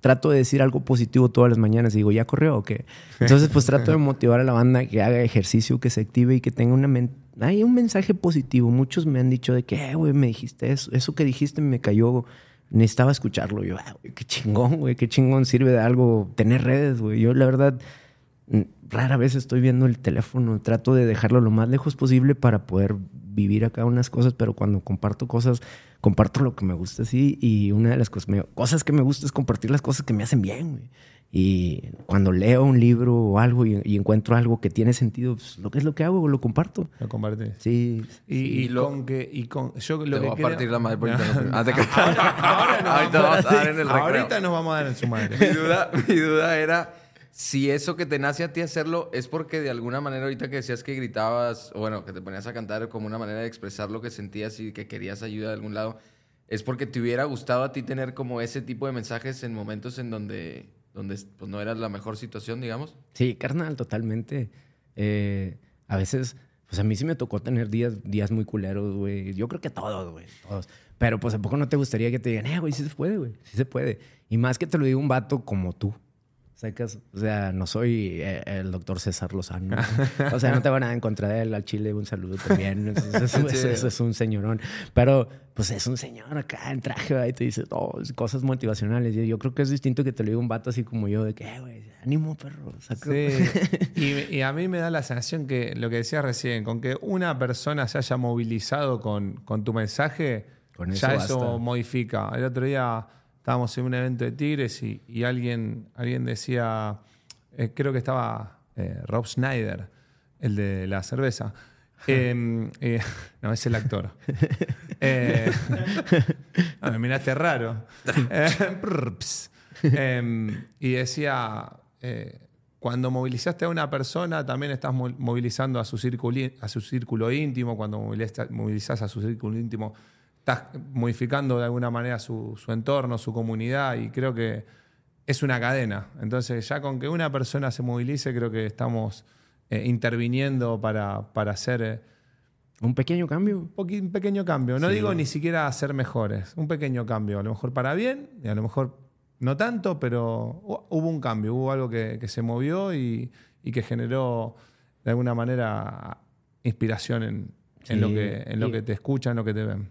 trato de decir algo positivo todas las mañanas y digo, ¿ya corrió o qué? Entonces, pues trato de motivar a la banda que haga ejercicio, que se active y que tenga una hay un mensaje positivo. Muchos me han dicho de que, "Eh, güey, me dijiste eso, eso que dijiste me cayó, necesitaba escucharlo. Yo, "Ah, qué chingón, güey, qué chingón sirve de algo tener redes, güey. Yo, la verdad, mm, rara vez estoy viendo el teléfono, trato de dejarlo lo más lejos posible para poder vivir acá unas cosas, pero cuando comparto cosas, comparto lo que me gusta, sí, y una de las cosas, me- cosas que me gusta es compartir las cosas que me hacen bien, güey. Y cuando leo un libro o algo y, y encuentro algo que tiene sentido, pues, lo que es lo que hago, lo comparto. Lo compartís. Sí. Y, y Y lo- con que y con yo lo Te que voy a creo- partir la madre por No. Ahora vamos a dar en el recreo. Ahorita nos vamos a dar en su madre. mi, duda, mi duda era si eso que te nace a ti hacerlo es porque de alguna manera ahorita que decías que gritabas, o bueno, que te ponías a cantar como una manera de expresar lo que sentías y que querías ayuda de algún lado, es porque te hubiera gustado a ti tener como ese tipo de mensajes en momentos en donde, donde pues, no era la mejor situación, digamos. Sí, carnal, totalmente. Eh, a veces, pues a mí sí me tocó tener días, días muy culeros, güey. Yo creo que todos, güey, todos. Pero pues ¿a poco no te gustaría que te digan, eh, güey, sí se puede, güey, sí se puede. Y más que te lo diga un vato como tú. ¿Sacas? O sea, no soy eh, el doctor César Lozano. O sea, no tengo nada en contra de él. Al Chile un saludo también. Eso, eso- eso- eso es un señorón. Pero, pues es un señor acá en traje, ¿verdad? Y te dice oh, cosas motivacionales. Yo creo que es distinto que te lo diga un vato así como yo, de que, "Eh, güey, ánimo, perro. Sí. Y, y a mí me da la sensación que lo que decías recién, con que una persona se haya movilizado con, con tu mensaje, Con ya eso eso basta. modifica. El otro día estábamos en un evento de Tigres y, y alguien, alguien decía, eh, creo que estaba eh, Rob Schneider, el de la cerveza. Eh, eh, no, es el actor. Me miraste raro. Eh, y decía, cuando movilizaste a una persona, también estás mo- movilizando a su círculo, a su círculo íntimo. Cuando moviliza- movilizas a su círculo íntimo, estás modificando de alguna manera su, su entorno, su comunidad. Y creo que es una cadena. Entonces, ya con que una persona se movilice, creo que estamos eh, interviniendo para, para hacer... eh, Un pequeño cambio. un pequeño cambio. No digo ni siquiera ser mejores, un pequeño cambio. A lo mejor para bien y a lo mejor no tanto, pero hu- hubo un cambio, hubo algo que, que se movió y, y que generó de alguna manera inspiración en, en lo, que, en lo Y- que te escuchan, lo que te ven.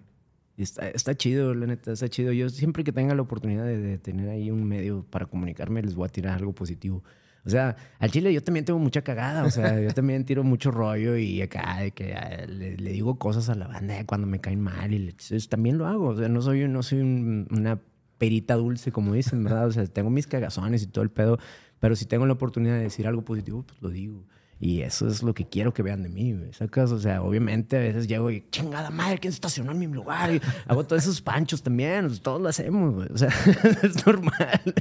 Y está, está chido, la neta, está chido. Yo siempre que tenga la oportunidad de, de tener ahí un medio para comunicarme, les voy a tirar algo positivo. O sea, al chile yo también tengo mucha cagada. O sea, yo también tiro mucho rollo y acá de que ah, le, le digo cosas a la banda cuando me caen mal. Y le- también lo hago. O sea, no soy, no soy un- una perita dulce, como dicen, ¿verdad? O sea, tengo mis cagazones y todo el pedo. Pero si tengo la oportunidad de decir algo positivo, pues lo digo. Y eso es lo que quiero que vean de mí, güey. ¿Sacas? O sea, obviamente a veces llego y chingada madre, ¿quién se estacionó en mi lugar? Y hago todos esos panchos también. sea, todos lo hacemos, güey. O sea, es normal.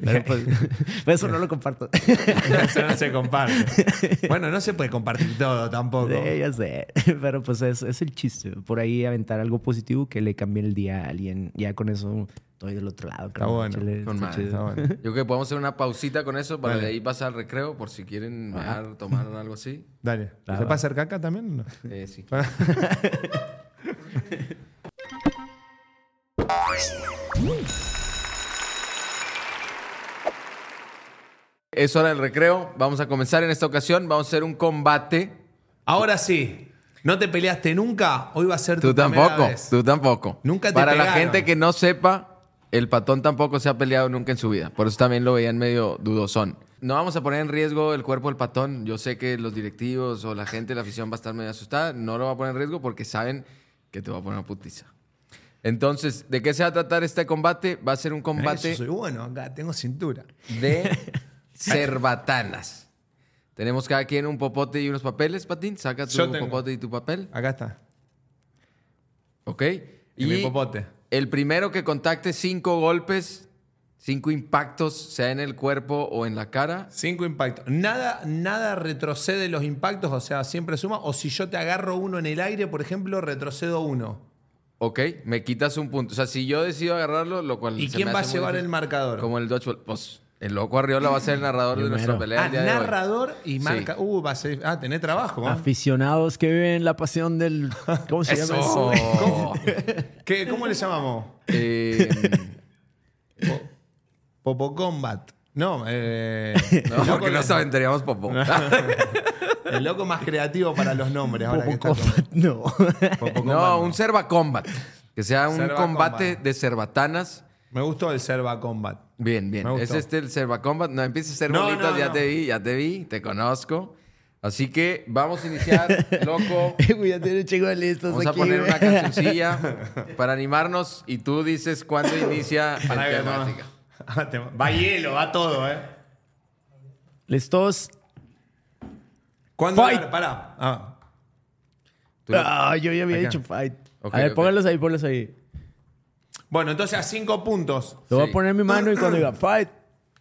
Pero pues, por eso no lo comparto. Eso no se comparte. Bueno, no se puede compartir todo tampoco. Sí, ya sé. Pero pues es, es el chiste. Por ahí aventar algo positivo que le cambie el día a alguien. Ya con eso estoy del otro lado. creo. bueno. Chile, Con está. Está bueno. Yo creo que podemos hacer una pausita con eso para Dale. de ahí pasar al recreo por si quieren mear, tomar algo así. Dale. Va, ¿Se va. puede hacer caca también? no? Eh, sí. Es hora del recreo. Vamos a comenzar en esta ocasión. Vamos a hacer un combate. Ahora sí. ¿No te peleaste nunca? Hoy va a ser tu Tú primera tampoco, vez. tú tampoco. Nunca te Para la gente que no sepa, el patón tampoco se ha peleado nunca en su vida. Por eso también lo veían medio dudosón. No vamos a poner en riesgo el cuerpo del patón. Yo sé que los directivos o la gente de la afición va a estar medio asustada. No lo va a poner en riesgo porque saben que te va a poner una putiza. Entonces, ¿de qué se va a tratar este combate? Va a ser un combate Eso soy bueno acá, tengo cintura. de cerbatanas. Tenemos cada quien un popote y unos papeles, Patín. Saca tu Yo tengo. popote y tu papel. Acá está. ¿Ok? Y mi popote. El primero que contacte cinco golpes, cinco impactos, sea en el cuerpo o en la cara. Cinco impactos. Nada, nada retrocede los impactos, o sea, siempre suma. O si yo te agarro uno en el aire, por ejemplo, retrocedo uno. Ok, me quitas un punto. O sea, si yo decido agarrarlo, lo cual. ¿Y se quién me va a llevar difícil, el marcador? Como el dodgeball. Pues el loco Arriola va a ser el narrador de nuestra mero. pelea. Ah, el día de hoy. narrador y marca. Uh, va a ser. Ah, tenés trabajo. ¿no? Aficionados que viven la pasión del. ¿Cómo se llama eso? ¿Qué, ¿Cómo le llamamos? Eh, Popo Combat. No, eh, no, loco, porque no saben, teníamos popó. el loco más creativo para los nombres. Ahora que Popo está no. Popo no, Combat, un Serva Combat. Que sea un Serva combate Combat. de cerbatanas. Me gustó el Serva Combat. Bien, bien. Es este el Serva Combat. No empieces a hacer No, bolitas, no, ya no. te vi, ya te vi, te conozco. Así que vamos a iniciar, loco. Tiene chingo de listos Vamos a aquí, poner güey. una cancioncilla para animarnos y tú dices cuándo inicia la temática. Ah, Va hielo, va todo, ¿eh? ¿Listos? ¿Cuándo? Fight. Pará. Ah. Lo- Ah, yo ya había Acá. dicho fight. Ok, a ver, ok. pónganlos ahí, pónganlos ahí. Bueno, entonces a cinco puntos. Te voy a poner mi mano y cuando diga fight.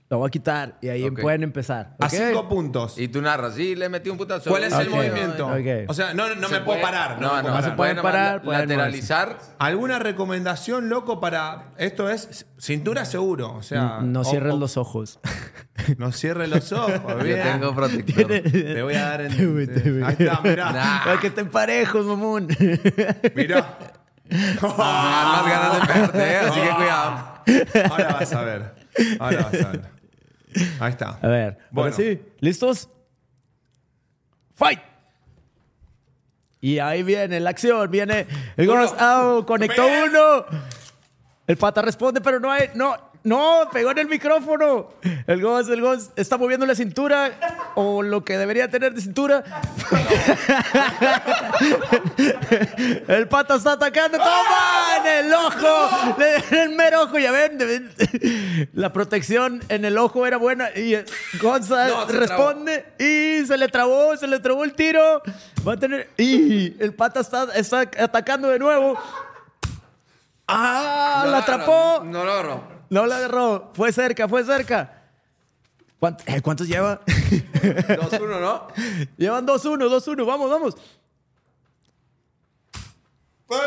Lo voy a quitar y ahí Ok. pueden empezar. A ¿ok? cinco puntos. Y tú narras, sí, le metí un putazo. ¿Cuál es el Ok, movimiento? ok. O sea, no, no Se me puedo puede- parar. No, No, me no, puedo se parar. pueden nomás parar, la- pueden lateralizar. ¿Alguna recomendación, loco, para. Esto es cintura seguro. O sea. No o- o- los ojos. No cierres los ojos. Yo bien. tengo protector. Te voy a dar en. Te. Ahí está, mirá. Nah. Para que estén parejos, mamón. Mirá. Ah, más ganas de. Así que cuidado. Ahora vas a ver. Ahora vas a ver. Ahí está. A ver, Bueno. sí. ¿Listos? ¡Fight! Y ahí viene la acción, viene el Au, conectó uno. El pata responde, pero no hay, no, no, pegó en el micrófono. El Ghost, el está moviendo la cintura o lo que debería tener de cintura. El pata está atacando, toma en el ojo, en el mero ojo, ya ven, la protección en el ojo era buena y Gonza No, se responde y se le trabó, se le trabó el tiro, va a tener y el pata está, está atacando de nuevo. Ah, No la atrapó. No lo agarró. No la agarró. Fue cerca, fue cerca. ¿Cuánt- eh, ¿Cuántos lleva? 2-1, ¿no? Llevan 2-1, 2-1. Vamos, vamos.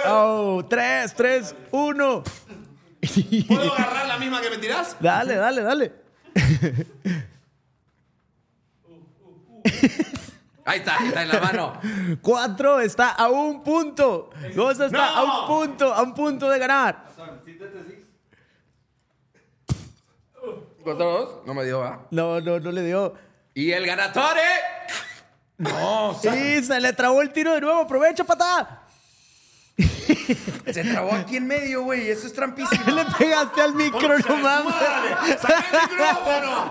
Oh, 3, 3, 1. ¿Puedo agarrar la misma que me tirás? Dale, dale, dale. Ahí está, está en la mano. 4 está a un punto. Goza está No. a un punto, a un punto de ganar. ¿Cuánto dos? No me dio, ¿va? No, no, no le dio. Y el ganatore. No, Sí, se le trabó el tiro de nuevo. Aprovecha, patá. Se trabó aquí en medio, güey. Eso es trampísimo. Le pegaste al micro, no mames. ¡Saca el micrófono!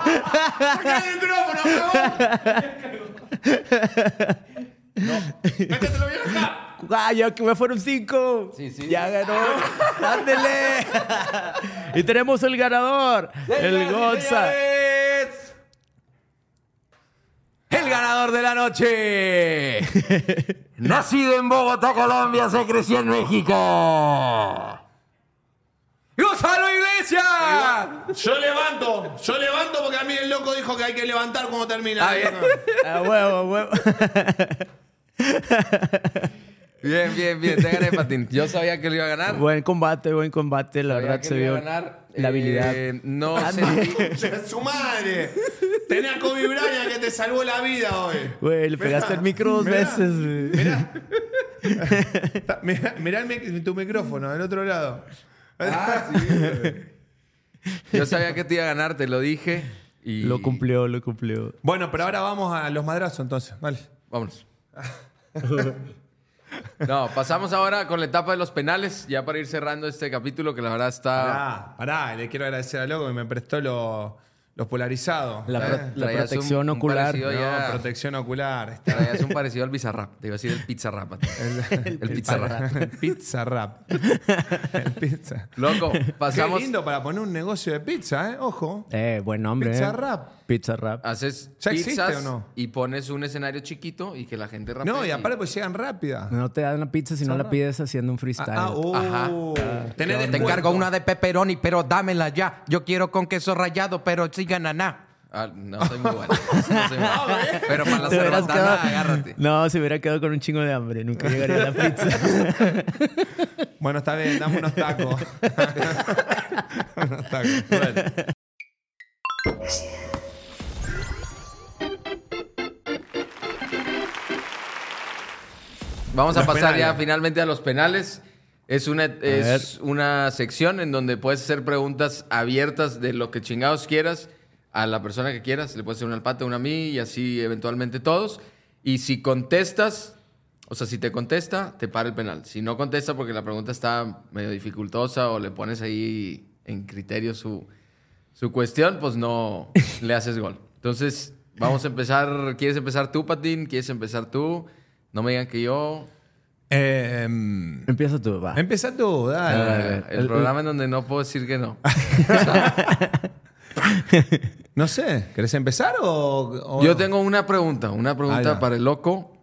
¡Saca el micrófono, No. ¡Métetelo bien acá! Ah, ya que me fueron cinco. Sí, sí. Ya ganó. Ándele. y tenemos el ganador, el Gonza. Señores, El ganador de la noche. Nacido en Bogotá, Colombia, se creció en México. ¡Gonzalo Iglesias! Yo levanto, yo levanto porque a mí el loco dijo que hay que levantar cuando termina. Ah, bien. Huevo, huevo. Bien, bien, bien. Te gané, Patín. Yo sabía que lo iba a ganar. buen combate, buen combate. La Sabía verdad que se lo iba vio a ganar. la habilidad. Eh, no Ande. sentí... ¡Su madre! Tenés a Kobe Bryant que te salvó la vida hoy. Güey, le pegaste el micro dos mirá, veces. güey. Mirá, mirá el mic- tu micrófono del otro lado. Ah, sí, güey. Yo sabía que te iba a ganar, te lo dije. Y... Lo cumplió, lo cumplió. Bueno, pero ahora vamos a los madrazos entonces. Vale. Vámonos. No, pasamos ahora con la etapa de los penales, ya para ir cerrando este capítulo que la verdad está... Pará, pará, le quiero agradecer a Loco que me prestó lo- los polarizados. La, ¿eh? pro- la traías un- protección un ocular. parecido No, ya. protección ocular. Traías un parecido al Bizarrap. Te iba a decir el Pizza Rap. El, Pizza Rap. El pizza rap. El pizza. Loco, pasamos... Qué lindo para poner un negocio de pizza, ¿eh? Ojo. Eh, buen nombre. Pizza eh. Rap. Pizza rap. Haces ¿Ya existe pizzas o no? y pones un escenario chiquito y que la gente rapee. No, y aparte pues llegan rápida. No te dan la pizza si no la pides haciendo un freestyle. Ah, oh. Ajá. Te descuento. encargo una de pepperoni, pero dámela ya. Yo quiero con queso rallado, pero sigan naná. Ah, no soy muy bueno. No soy muy bueno. Pero para la Te hubieras cerbatana, quedado- agárrate. No, se hubiera quedado con un chingo de hambre. Nunca llegaría a la pizza. Bueno, está bien, dame unos tacos. unos tacos. Bueno. Vamos a pasar ya finalmente a los penales. Es una, es una sección en donde puedes hacer preguntas abiertas de lo que chingados quieras a la persona que quieras. Le puedes hacer una al pata, una a mí y así eventualmente todos. Y si contestas, o sea, si te contesta, te para el penal. Si no contesta porque la pregunta está medio dificultosa o le pones ahí en criterio su, su cuestión, pues no le haces gol. Entonces, vamos a empezar. ¿Quieres empezar tú, Patín? ¿Quieres empezar tú? No me digan que yo. Eh, em, Empieza tú, va. empieza tú, dale. ver, el, el- programa en donde no puedo decir que no. No sé, ¿querés empezar o...? o Yo tengo una pregunta, una pregunta para el loco.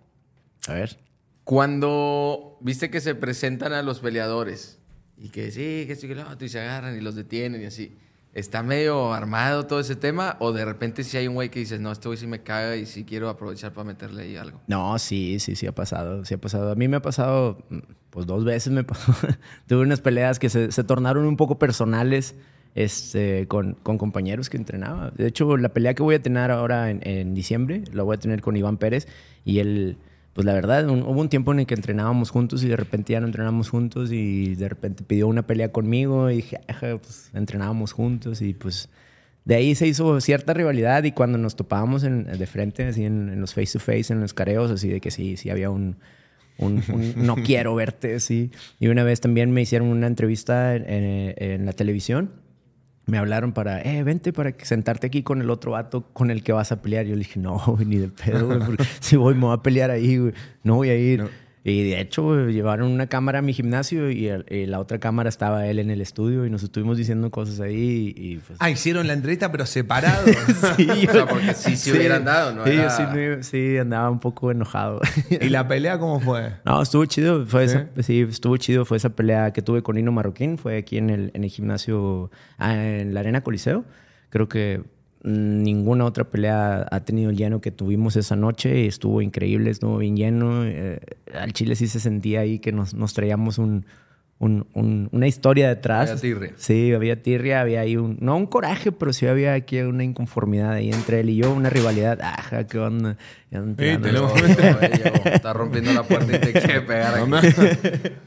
A ver. Cuando viste que se presentan a los peleadores y que sí, que sí, que lo otro, y se agarran y los detienen y así. Está medio armado todo ese tema, o de repente si hay un güey que dices, no, este güey sí me caga y sí quiero aprovechar para meterle ahí algo. No, sí, sí, sí ha pasado, sí ha pasado. A mí me ha pasado, pues dos veces me pasó. Tuve unas peleas que se, tornaron un poco personales este, con, con, compañeros que entrenaba. De hecho, la pelea que voy a tener ahora en, en diciembre, la voy a tener con Iván Pérez y él pues la verdad, hubo un tiempo en el que entrenábamos juntos y de repente ya no entrenamos juntos y de repente pidió una pelea conmigo y dije, pues entrenábamos juntos y pues de ahí se hizo cierta rivalidad y cuando nos topábamos en, de frente, así en, los face to face, en los careos, así de que sí, sí había un, un, no quiero verte, sí. Y una vez también me hicieron una entrevista en, en la televisión me hablaron para, eh, vente para sentarte aquí con el otro vato con el que vas a pelear. Yo le dije, no, ni de pedo, güey, si voy, me voy a pelear ahí, güey. No voy a ir. Y de hecho, llevaron una cámara a mi gimnasio y, la otra cámara estaba él en el estudio y nos estuvimos diciendo cosas ahí. Y, pues Ah, hicieron la entrevista, pero separado. sí, o sea, porque sí se hubieran dado, ¿no? Sí, yo sí, sí, andaba un poco enojado. ¿Y la pelea cómo fue? No, estuvo chido. Fue ¿Sí? Esa, sí, estuvo chido. Fue esa pelea que tuve con Nino Marroquín. Fue aquí en el, en el gimnasio, ah, en la Arena Coliseo. Creo que ninguna otra pelea ha tenido el lleno que tuvimos esa noche. Estuvo increíble, estuvo bien lleno. Eh, al Chile sí se sentía ahí que nos, nos traíamos un, un, un, una historia detrás. Había tirria. Sí, había tirria, había ahí un... No un coraje, pero sí había aquí una inconformidad ahí entre él y yo, una rivalidad. Ajá, ¿qué onda? Ya no Sí, lo- Está rompiendo la puerta y te quiere pegar aquí.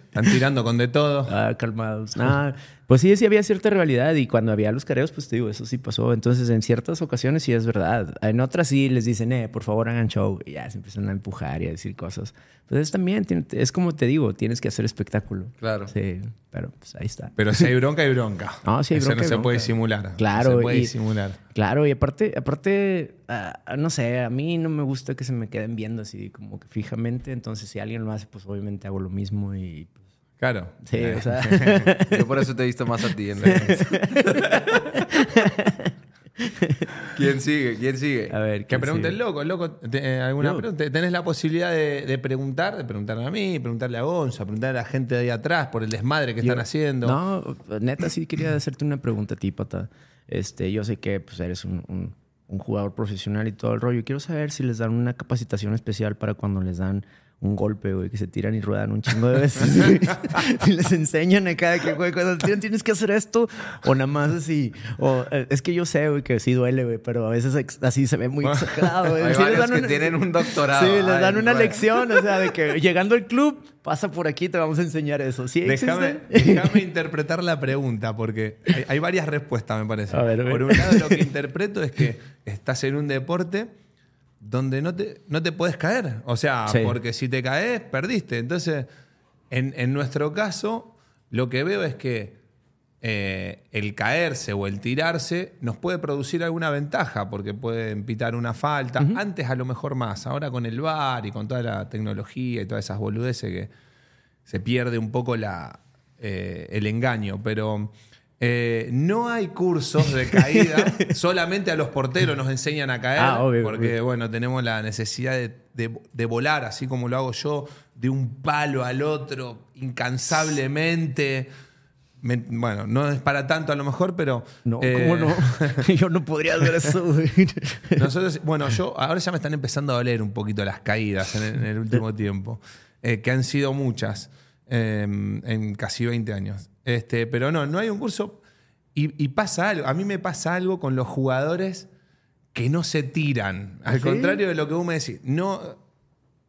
Están tirando con de todo. Ah, calmados. Nah, pues sí, sí había cierta rivalidad y cuando había los careos, pues te digo, eso sí pasó. Entonces, en ciertas ocasiones sí es verdad. En otras sí les dicen, eh, por favor hagan show. Y ya se empiezan a empujar y a decir cosas. Pues es también, es como te digo, tienes que hacer espectáculo. Claro. Sí, pero pues ahí está. Pero si hay bronca, hay bronca. No, sí hay Eso bronca, no hay se puede simular. Claro, No se puede y- disimular. Claro, y aparte, aparte, ah, no sé, a mí no me gusta que se me queden viendo así como que fijamente. Entonces, si alguien lo hace, pues obviamente hago lo mismo y pues, Claro. sí, o sea. Yo por eso te he visto más a ti en la ¿Quién sigue? ¿Quién sigue? a ver, Que ¿quién pregunte el loco, el loco, te- eh, alguna Yo. pregunta. Tenés la posibilidad de, de preguntar, de preguntarme a mí, preguntarle a Gonza, preguntarle a la gente de ahí atrás por el desmadre que están haciendo. No, neta, sí quería hacerte una pregunta a ti, Pata. Este, yo sé que pues, eres un, un- un jugador profesional y todo el rollo. Quiero saber si les dan una capacitación especial para cuando les dan un golpe, güey, que se tiran y ruedan un chingo de veces. y les enseñan acá que, güey, cuando tiran tienes que hacer esto. O nada más así. O, eh, es que yo sé, güey, que sí duele, güey, pero a veces así se ve muy exagerado, güey. Hay Sí les dan que una- tienen un doctorado. Sí, les Ay, dan una lección, o sea, de que llegando al club, pasa por aquí, te vamos a enseñar eso. ¿Sí Déjame, déjame interpretar la pregunta, porque hay, hay varias respuestas, me parece. A ver, a ver. Por un lado, lo que interpreto es que estás en un deporte donde no te, no te puedes caer. O sea, Sí. porque si te caes, perdiste. Entonces, en, en nuestro caso, lo que veo es que eh, el caerse o el tirarse nos puede producir alguna ventaja, porque pueden pitar una falta. Antes a lo mejor más. Ahora con el VAR y con toda la tecnología y todas esas boludeces que se pierde un poco la, eh, el engaño, pero eh, no hay cursos de caída, solamente a los porteros nos enseñan a caer, Ah, obvio, porque obvio. bueno, tenemos la necesidad de, de- de volar, así como lo hago yo, de un palo al otro, incansablemente. Me- bueno, no es para tanto a lo mejor, pero... No, eh, ¿cómo no? Yo no podría hacer eso, nosotros, bueno, yo ahora ya me están empezando a doler un poquito las caídas en el, en el último tiempo, eh, que han sido muchas en casi 20 años. Este, pero no, no hay un curso y, y pasa algo. A mí me pasa algo con los jugadores que no se tiran. Al ¿Sí? contrario de lo que vos me decís, no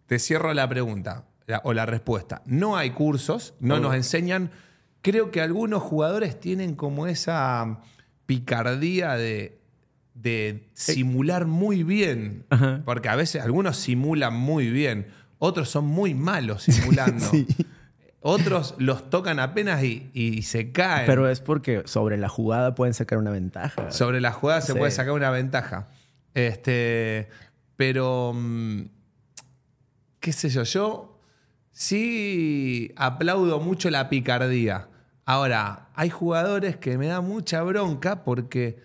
te cierro la pregunta la- o la respuesta. No hay cursos, no nos enseñan. Creo que algunos jugadores tienen como esa picardía de, de simular muy bien. Ajá. Porque a veces algunos simulan muy bien, otros son muy malos simulando. Otros los tocan apenas y, y se caen. Pero es porque sobre la jugada pueden sacar una ventaja. Sobre la jugada se Sí. puede sacar una ventaja. Este, pero, mm, qué sé yo, yo sí aplaudo mucho la picardía. Ahora, hay jugadores que me da mucha bronca porque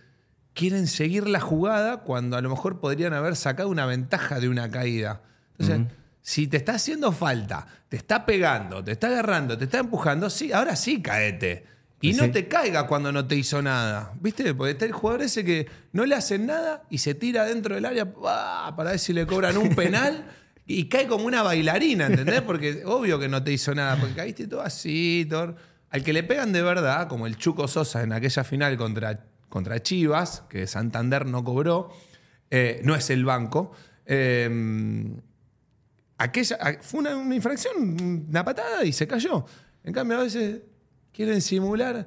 quieren seguir la jugada cuando a lo mejor podrían haber sacado una ventaja de una caída. Entonces, si te está haciendo falta, te está pegando, te está agarrando, te está empujando, sí, ahora sí caete. Y no sí. te caiga cuando no te hizo nada. ¿Viste? Porque está el jugador ese que no le hacen nada y se tira dentro del área para ver si le cobran un penal y cae como una bailarina, ¿entendés? Porque obvio que no te hizo nada, porque caíste todo así. todo- Al que le pegan de verdad, como el Chuco Sosa en aquella final contra, contra Chivas, que Santander no cobró, eh, no es el banco. eh, aquella fue una, una infracción, una patada y se cayó. En cambio, a veces quieren simular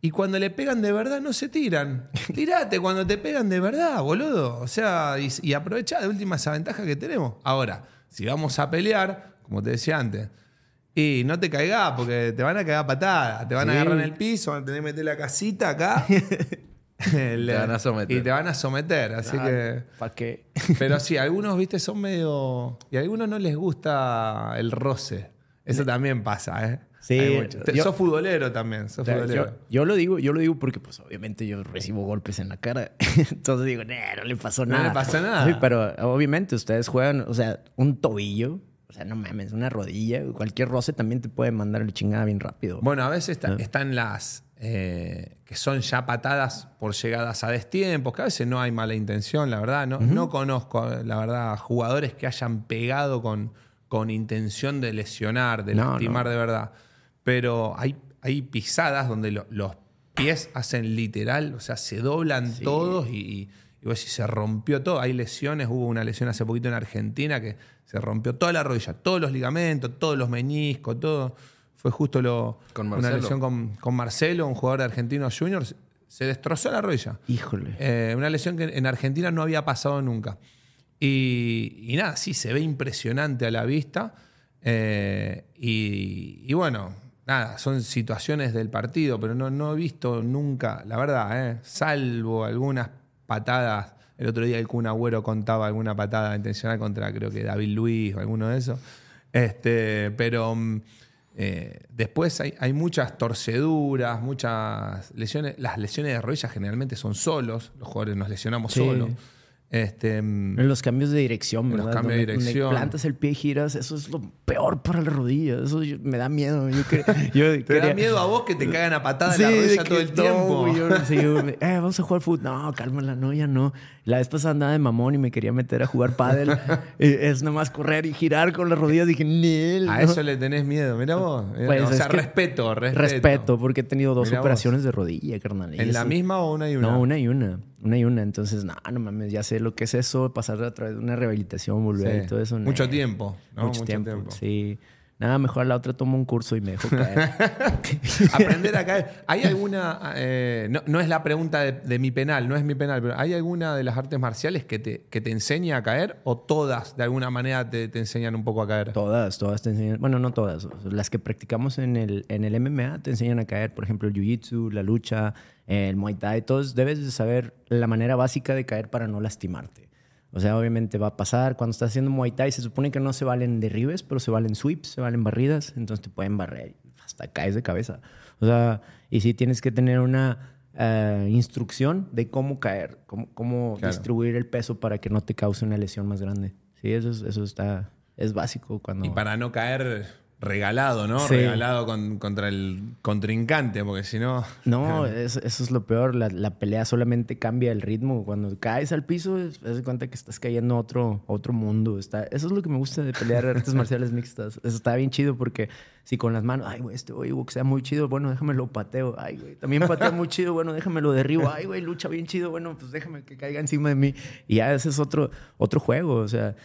y cuando le pegan de verdad no se tiran. Tirate cuando te pegan de verdad, boludo. O sea, y, y aprovechá de última esa ventaja que tenemos. Ahora, si vamos a pelear, como te decía antes, y no te caigas porque te van a cagar patadas, te van a agarrar en el piso, van a tener que meter la casita acá. te van a someter. Y te van a someter, así que... ¿Para qué? Pero sí, algunos, viste, son medio. Y a algunos no les gusta el roce. Eso también pasa, ¿eh? Sí, yo- sos futbolero también, sos futbolero. yo, yo lo digo, yo lo digo porque pues obviamente yo recibo golpes en la cara. Entonces digo, "Nah, no le pasó No nada. le pasó nada. Sí, pero obviamente ustedes juegan, o sea, un tobillo, o sea, no mames, una rodilla, cualquier roce también te puede mandar el chingada bien rápido. Bueno, a veces está- Ah. están las eh, que son ya patadas por llegadas a destiempos, que a veces no hay mala intención, la verdad. No, no conozco, la verdad, jugadores que hayan pegado con, con intención de lesionar, de No, lastimar no. de verdad. Pero hay, hay pisadas donde lo- los pies hacen literal, o sea, se doblan todos y, y, y vos decís, se rompió todo. Hay lesiones, hubo una lesión hace poquito en Argentina que se rompió toda la rodilla, todos los ligamentos, todos los meniscos, todo. Fue justo lo, Con una lesión con, con Marcelo, un jugador de Argentinos Juniors. Se destrozó la rodilla. Híjole. Eh, una lesión que en Argentina no había pasado nunca. Y, y nada, sí, se ve impresionante a la vista. Eh, y, y bueno, nada, son situaciones del partido, pero no, no he visto nunca, la verdad, eh, salvo algunas patadas. El otro día el Kun Agüero contaba alguna patada intencional contra, creo que David Luis o alguno de esos. Este, pero mm, eh, después hay, hay muchas torceduras, muchas lesiones. Las lesiones de rodillas generalmente son solos, los jugadores nos lesionamos Sí. solos. Este, mm, En los cambios de dirección, En los ¿verdad? cambios de dirección. plantas el pie y giras, eso es lo peor para la rodilla. Eso yo- me da miedo. Yo, que- yo ¿Te da miedo a vos que te cagan a patada Sí, en la rodilla todo el no, tiempo? güey, yo- sí, eh, vamos a jugar fútbol. No, cálmala, no, ya no. La vez pasada andaba de mamón y me quería meter a jugar pádel. Es nomás correr y girar con las rodillas. Dije, Nel. A no". eso le tenés miedo, mira vos. Pues, o sea, respeto, respeto. Respeto, porque he tenido dos Mirá vos. operaciones de rodilla, carnal. ¿En la misma o una y una? No, una y una. Una y una. Entonces, no, no mames, ya sé lo que es eso, pasar a través de una rehabilitación, volver Sí. y todo eso. Mucho tiempo, ¿no? Mucho, tiempo, Sí. Nada, mejor a la otra tomo un curso y me dejo caer. Aprender a caer. ¿Hay alguna, eh, no, no es la pregunta de, de mi penal, no es mi penal, pero ¿hay alguna de las artes marciales que te, que te enseña a caer o todas de alguna manera te, te enseñan un poco a caer? Todas, todas te enseñan. Bueno, no todas. Las que practicamos en el, en el MMA te enseñan a caer. Por ejemplo, el jiu-jitsu, la lucha, el muay thai. Todos debes de saber la manera básica de caer para no lastimarte. O sea, obviamente va a pasar. Cuando estás haciendo muay thai, se supone que no se valen derribes, pero se valen sweeps, se valen barridas. Entonces te pueden barrer hasta caes de cabeza. O sea, y sí tienes que tener una eh, instrucción de cómo caer, cómo, cómo Claro. distribuir el peso para que no te cause una lesión más grande. Sí, eso, es- eso está... Es básico cuando... Y para no caer regalado, ¿no? Sí. Regalado con- contra el contrincante, porque si no... No, es- eso es lo peor. La, la pelea solamente cambia el ritmo. Cuando caes al piso, te das cuenta que estás cayendo a otro, otro mundo. Está, eso es lo que me gusta de pelear artes marciales mixtas. Eso está bien chido porque si con las manos, ay, güey, este güey boxea muy chido, bueno, déjame lo pateo. Ay, güey, también patea muy chido, bueno, déjame lo derribo. Ay, güey, lucha bien chido, bueno, pues déjame que caiga encima de mí. Y ya ese es otro, otro juego. O sea,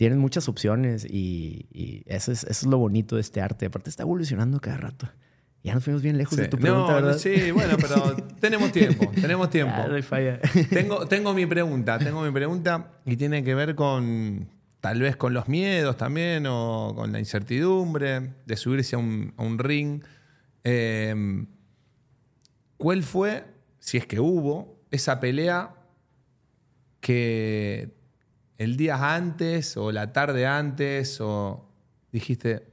tienes muchas opciones y, y eso, es, eso es lo bonito de este arte. Aparte, está evolucionando cada rato. Ya nos fuimos bien lejos Sí. de tu pregunta, no, ¿verdad? sí, bueno, pero tenemos tiempo, tenemos tiempo. Ah, falla. Tengo, tengo mi pregunta, tengo mi pregunta y tiene que ver con tal vez con los miedos también o con la incertidumbre de subirse a un, a un ring. Eh, ¿Cuál fue, si es que hubo, esa pelea que el día antes o la tarde antes o dijiste,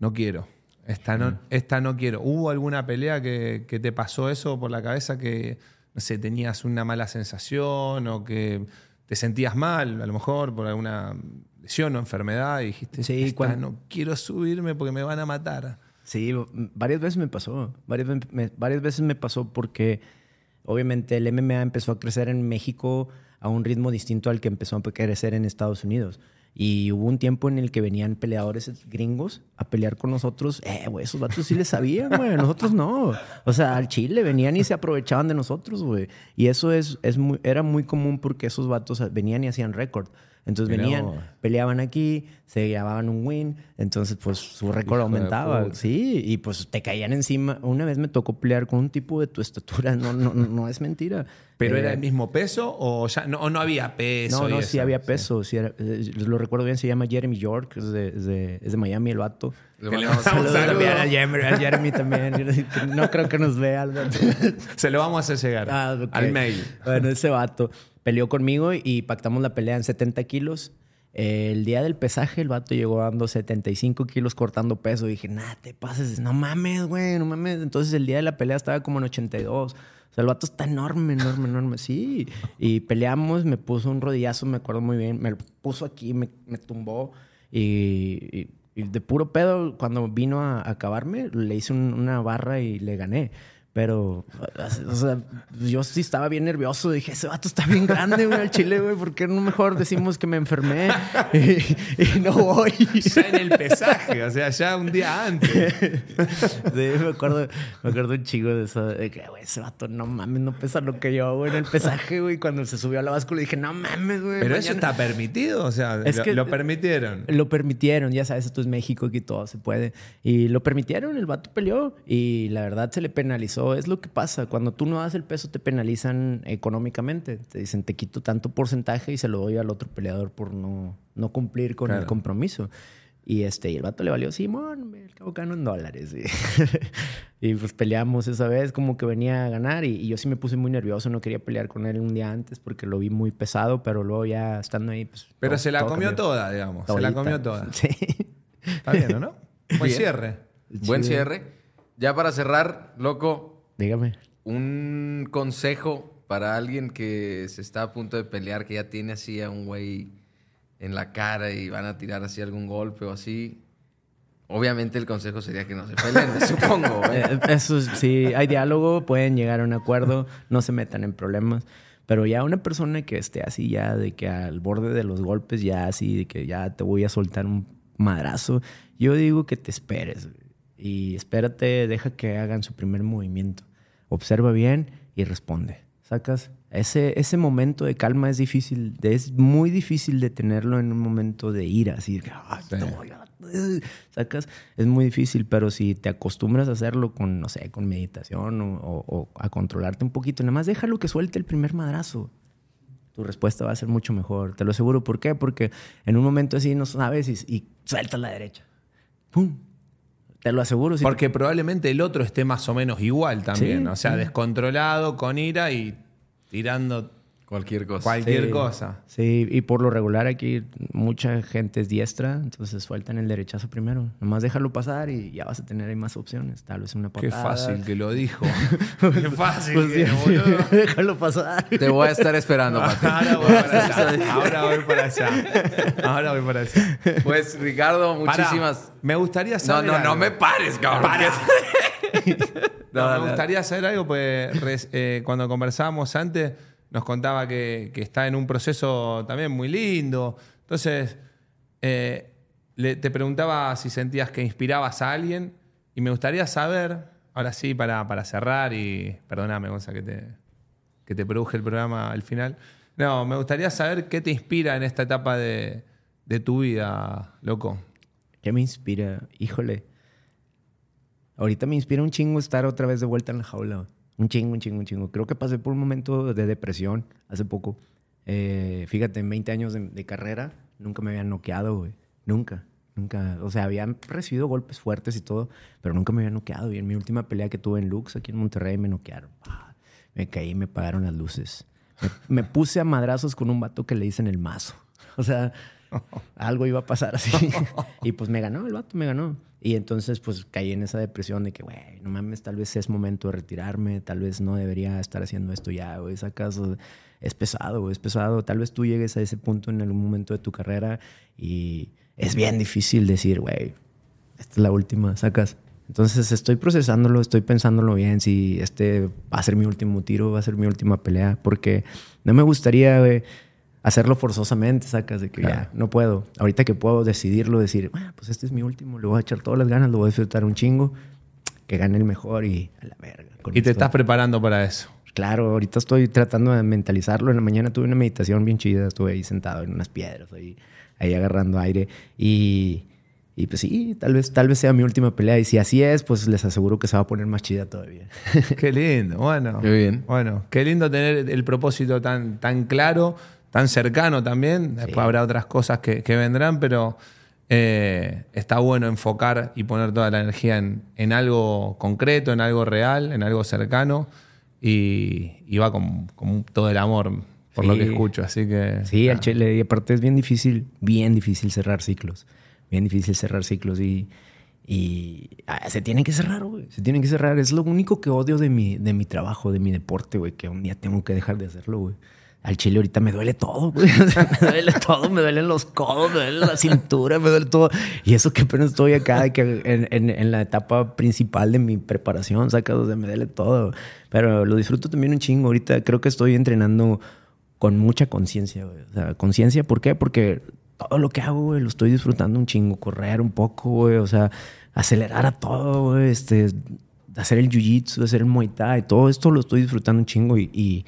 no quiero, esta no, esta no quiero? ¿Hubo alguna pelea que, que te pasó eso por la cabeza que, no sé, tenías una mala sensación o que te sentías mal, a lo mejor por alguna lesión o enfermedad y dijiste, Sí, "Esta cuan- no quiero subirme porque me van a matar? Sí, varias veces me pasó. Varias, me- varias veces me pasó porque obviamente el MMA empezó a crecer en México a un ritmo distinto al que empezó a crecer en Estados Unidos. Y hubo un tiempo en el que venían peleadores gringos a pelear con nosotros. Eh, güey, esos vatos sí les sabían, güey. Nosotros no. O sea, al Chile venían y se aprovechaban de nosotros, güey. Y eso es, es era muy común porque esos vatos venían y hacían récord. Entonces Mirá venían, vos. peleaban aquí, se llevaban un win, entonces pues su récord Hijo aumentaba. Sí, y pues te caían encima. Una vez me tocó pelear con un tipo de tu estatura, no, no, no es mentira. ¿Pero Eh, era el mismo peso o ya no, no había peso? No, no, eso? sí había peso. sí era- eh, lo recuerdo bien, se llama Jeremy York, es de, es de, es de Miami el vato. Le mandamos mandamos Saludos saludo. también a Jeremy, a Jeremy también. No creo que nos vea. Se lo vamos a hacer llegar Ah, ok. al mail. Bueno, ese vato peleó conmigo y pactamos la pelea en 70 kilos. El día del pesaje, el vato llegó dando 75 kilos cortando peso. Dije, nah, te pases. No mames, güey, no mames. Entonces el día de la pelea estaba como en 82. O sea, el vato está enorme, enorme, enorme. Sí. Y peleamos, me puso un rodillazo, me acuerdo muy bien. Me puso aquí, me, tumbó. Y, y- y de puro pedo, cuando vino a, a acabarme, le hice un- una barra y le gané. Pero, o sea, yo sí estaba bien nervioso. Dije, ese vato está bien grande, güey, al chile, güey. ¿Por qué no mejor decimos que me enfermé y, y no voy? Ya en el pesaje, o sea, ya un día antes. Sí, me acuerdo, me acuerdo un chico de eso. De que, güey, ese vato, no mames, no pesa lo que yo, güey, en el pesaje, güey. Cuando se subió a la báscula dije, no mames, güey. Pero eso está permitido, o sea, Es lo, que- lo permitieron. Lo permitieron, ya sabes, esto es México, aquí todo se puede. Y lo permitieron, el vato peleó y la verdad se le penalizó. Es lo que pasa, cuando tú no das el peso te penalizan económicamente. Te dicen, te quito tanto porcentaje y se lo doy al otro peleador por no, no cumplir con Claro. el compromiso. Y, este, y el vato le valió, Simón, me al cabo gano en dólares. Y, y, pues peleamos esa vez, como que venía a ganar. Y, y yo sí me puse muy nervioso, no quería pelear con él un día antes porque lo vi muy pesado, pero luego ya estando ahí, pues... Pero todo- se la comió cambió. toda, digamos. Se la Todita. comió toda. Sí. Está bien, ¿o ¿no? Buen Bien. cierre. Buen cierre. Ya para cerrar, loco, Dígame. un consejo para alguien que se está a punto de pelear, que ya tiene así a un güey en la cara y van a tirar así algún golpe o así. Obviamente el consejo sería que no se peleen, supongo. güey. Eh, Eso es- sí, hay diálogo, pueden llegar a un acuerdo, no se metan en problemas. Pero ya una persona que esté así ya, de que al borde de los golpes, ya así, de que ya te voy a soltar un madrazo, yo digo que te esperes. Y espérate, deja que hagan su primer movimiento. Observa bien y responde. ¿Sacas? Ese, ese momento de calma es difícil, es muy difícil de tenerlo en un momento de ira, así que, "Ay, Sí. eh", sacas, es muy difícil, pero si te acostumbras a hacerlo con, no sé, con meditación o, o- o a controlarte un poquito, nada más déjalo que suelte el primer madrazo. Tu respuesta va a ser mucho mejor, te lo aseguro. ¿Por qué? Porque en un momento así no sabes y, y sueltas la derecha. ¡Pum! Te lo aseguro. si Porque probablemente el otro esté más o menos igual también. Sí, o sea, sí. descontrolado, con ira y tirando Cualquier cosa. cualquier Sí. cosa. Sí, y por lo regular aquí mucha gente es diestra, entonces sueltan el derechazo primero. Nomás déjalo pasar y ya vas a tener ahí más opciones. Tal vez una Qué patada. fácil que lo dijo. Qué fácil Pues que, sí, boludo. déjalo pasar. Te voy a estar esperando, Pati. Ahora voy para allá. Ahora voy para allá. Ahora voy para allá. Pues, Ricardo, muchísimas... me gustaría No, saber. no, no algo. me pares, cabrón. No, No, me no. gustaría saber algo, pues eh, cuando conversábamos antes, nos contaba que, está en un proceso también muy lindo. Entonces, eh, te preguntaba si sentías que inspirabas a alguien y me gustaría saber, ahora sí, para, para cerrar y perdóname, Gonza, que te, que te produje el programa al final. No, me gustaría saber qué te inspira en esta etapa de, de tu vida, loco. ¿Qué me inspira? Híjole. Ahorita me inspira un chingo estar otra vez de vuelta en la jaula. Un chingo, un chingo, un chingo. Creo que pasé por un momento de depresión hace poco. Eh, fíjate, en 20 años de, de carrera, nunca me habían noqueado, güey. Nunca, nunca. O sea, habían recibido golpes fuertes y todo, pero nunca me habían noqueado. Y en mi última pelea que tuve en Lux, aquí en Monterrey, me noquearon. Ah, Me caí me apagaron las luces. Me, me puse a madrazos con un vato que le dicen el mazo. O sea, algo iba a pasar así. y pues me ganó, el vato me ganó. Y entonces pues caí en esa depresión de que, güey, no mames, tal vez es momento de retirarme, tal vez no debería estar haciendo esto ya, güey, acaso es pesado, es pesado. Tal vez tú llegues a ese punto en algún momento de tu carrera y es bien difícil decir, güey, esta es la última, sacas. Entonces estoy procesándolo, estoy pensándolo bien si este va a ser mi último tiro, va a ser mi última pelea, porque no me gustaría güey, hacerlo forzosamente, sacas de que ya no puedo. Ahorita que puedo decidirlo, decir, ah, pues este es mi último, le voy a echar todas las ganas, lo voy a disfrutar un chingo, que gane el mejor y a la verga. con Y te estás preparando para eso. Claro, ahorita estoy tratando de mentalizarlo. En la mañana tuve una meditación bien chida, estuve ahí sentado en unas piedras, ahí, ahí agarrando aire. Y, y pues sí, tal vez, tal vez sea mi última pelea. Y si así es, pues les aseguro que se va a poner más chida todavía. Qué lindo, bueno. Qué bien. Bueno, qué lindo tener el propósito tan, tan claro, tan cercano también. Después habrá otras cosas que, que vendrán, pero eh, está bueno enfocar y poner toda la energía en, en algo concreto, en algo real, en algo cercano. Y, y va con, con todo el amor, por lo Sí. que escucho. Así que. Sí, al chile. Y aparte es bien difícil, bien difícil cerrar ciclos. Bien difícil cerrar ciclos. Y, y ah, se tienen que cerrar, güey. Se tienen que cerrar. Es lo único que odio de mi, de mi trabajo, de mi deporte, güey. Que un día tengo que dejar de hacerlo, güey. Al chile ahorita me duele todo, güey. O sea, me duele todo. Me duelen los codos, me duele la cintura, me duele todo. Y eso que apenas estoy acá, de que en, en- en la etapa principal de mi preparación, sacas, o sea, me duele todo. Pero lo disfruto también un chingo. Ahorita creo que estoy entrenando con mucha conciencia, güey. O sea, conciencia, ¿por qué? Porque todo lo que hago, güey, lo estoy disfrutando un chingo. Correr un poco, güey. O sea, acelerar a todo, güey. Este, hacer el jiu-jitsu, hacer el muay thai. Todo esto lo estoy disfrutando un chingo y, y,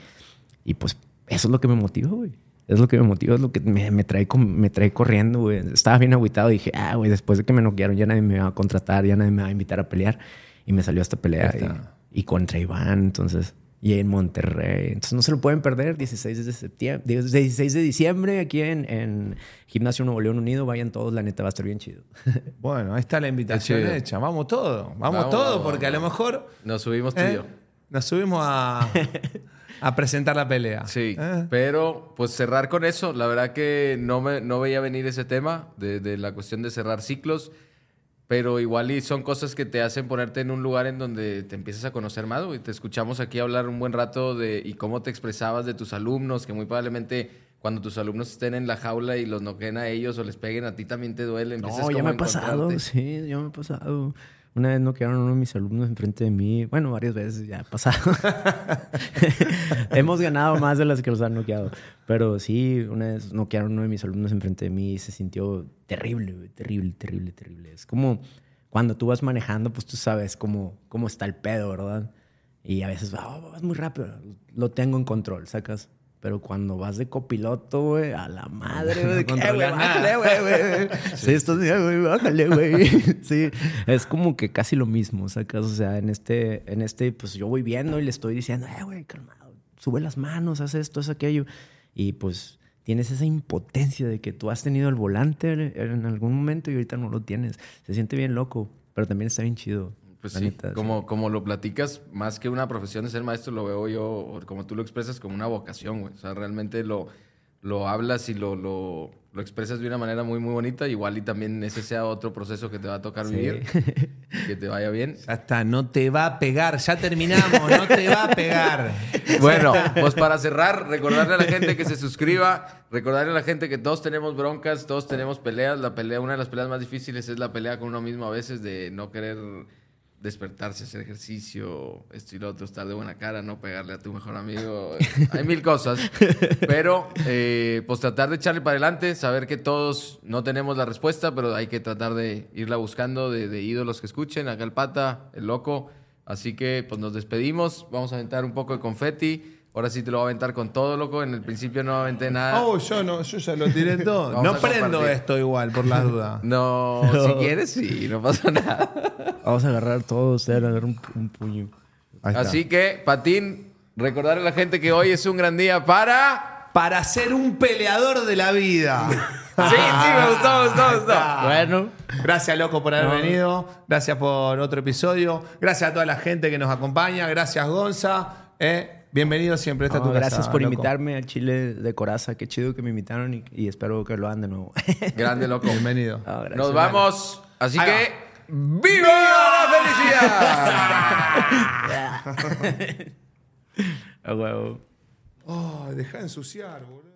y, pues eso es lo que me motiva, güey. Es lo que me motiva, es lo que me, me trae, me trae corriendo, güey. Estaba bien agüitado y dije, ah, güey, después de que me noquearon ya nadie me va a contratar, ya nadie me va a invitar a pelear. Y me salió esta pelea y, y contra Iván, entonces, y en Monterrey. Entonces no se lo pueden perder, 16 de septiembre, 16 de diciembre aquí en, en Gimnasio Nuevo León Unido. Vayan todos, la neta va a estar bien chido. Bueno, ahí está la invitación hecha. Vamos todo. Vamos, Vamos, todo, vamos, porque a lo mejor. Nos subimos tú y ¿eh? yo. Nos subimos a, a presentar la pelea. Sí, ¿Eh? pero pues cerrar con eso, la verdad que no, me, no veía venir ese tema de, de la cuestión de cerrar ciclos, pero igual y son cosas que te hacen ponerte en un lugar en donde te empiezas a conocer más, güey. Te escuchamos aquí hablar un buen rato de y cómo te expresabas de tus alumnos, que muy probablemente cuando tus alumnos estén en la jaula y los noqueen a ellos o les peguen a ti también te duele. empiezas No, ya me ha pasado, sí, ya me ha pasado. Una vez no quedaron uno de mis alumnos enfrente de mí. Bueno, varias veces ya ha pasado. Hemos ganado más de las que los han noqueado. Pero sí, una vez noquearon uno de mis alumnos enfrente de mí y se sintió terrible, terrible, terrible, terrible. Es como cuando tú vas manejando, pues tú sabes cómo, cómo está el pedo, ¿verdad? Y a veces "Ah, vas muy rápido, lo tengo en control, sacas. Pero cuando vas de copiloto, güey, a la madre, güey, que, "Eh, güey, bájale, nada". güey, güey. Sí, estás bien, güey, bájale, güey. Sí, es como que casi lo mismo, sacas. O sea, en este, en este, pues yo voy viendo y le estoy diciendo, eh, güey, calmado, sube las manos, haz esto, haz aquello. Y pues tienes esa impotencia de que tú has tenido el volante en algún momento y ahorita no lo tienes. Se siente bien loco, pero también está bien chido. Pues la sí, neta, como, como lo platicas, más que una profesión de ser maestro, lo veo yo, como tú lo expresas, como una vocación, güey. O sea, realmente lo, lo hablas y lo, lo, lo expresas de una manera muy, muy bonita. Igual y también ese sea otro proceso que te va a tocar Sí. vivir. Que te vaya bien. Ya está, no te va a pegar. Ya terminamos, no te va a pegar. Bueno, pues para cerrar, recordarle a la gente que se suscriba, recordarle a la gente que todos tenemos broncas, todos tenemos peleas. La pelea, una de las peleas más difíciles es la pelea con uno mismo a veces de no querer despertarse, hacer ejercicio, esto y lo otro, estar de buena cara, no pegarle a tu mejor amigo. Hay mil cosas. Pero, eh, pues tratar de echarle para adelante, saber que todos no tenemos la respuesta, pero hay que tratar de irla buscando, de, de ídolos que escuchen, acá el pata, el loco. Así que, pues nos despedimos, vamos a aventar un poco de confeti. Ahora sí te lo voy a aventar con todo, loco. En el principio no aventé nada. Oh, yo no, yo ya lo tiré todo. Vamos no a prendo compartir. esto igual, por las dudas. No, si quieres, sí, no pasa nada. Vamos a agarrar todo, usted agarrar un, un puño. Ahí está. Así que, Patín, recordarle a la gente que hoy es un gran día para... Para ser un peleador de la vida. Sí, sí, me gustó, me gustó, me gustó. Bueno. Gracias, loco, por haber No. venido. Gracias por otro episodio. Gracias a toda la gente que nos acompaña. Gracias, Gonza. Eh, bienvenido siempre. Esta es No, tu casa, gracias por loco. invitarme al Chile de Coraza. Qué chido que me invitaron y, y espero que lo hagan de nuevo. Grande, loco. Bienvenido. Gracias. Nos vamos. Así Ahí que, ¡viva la felicidad! A huevo. Oh, deja de ensuciar, boludo.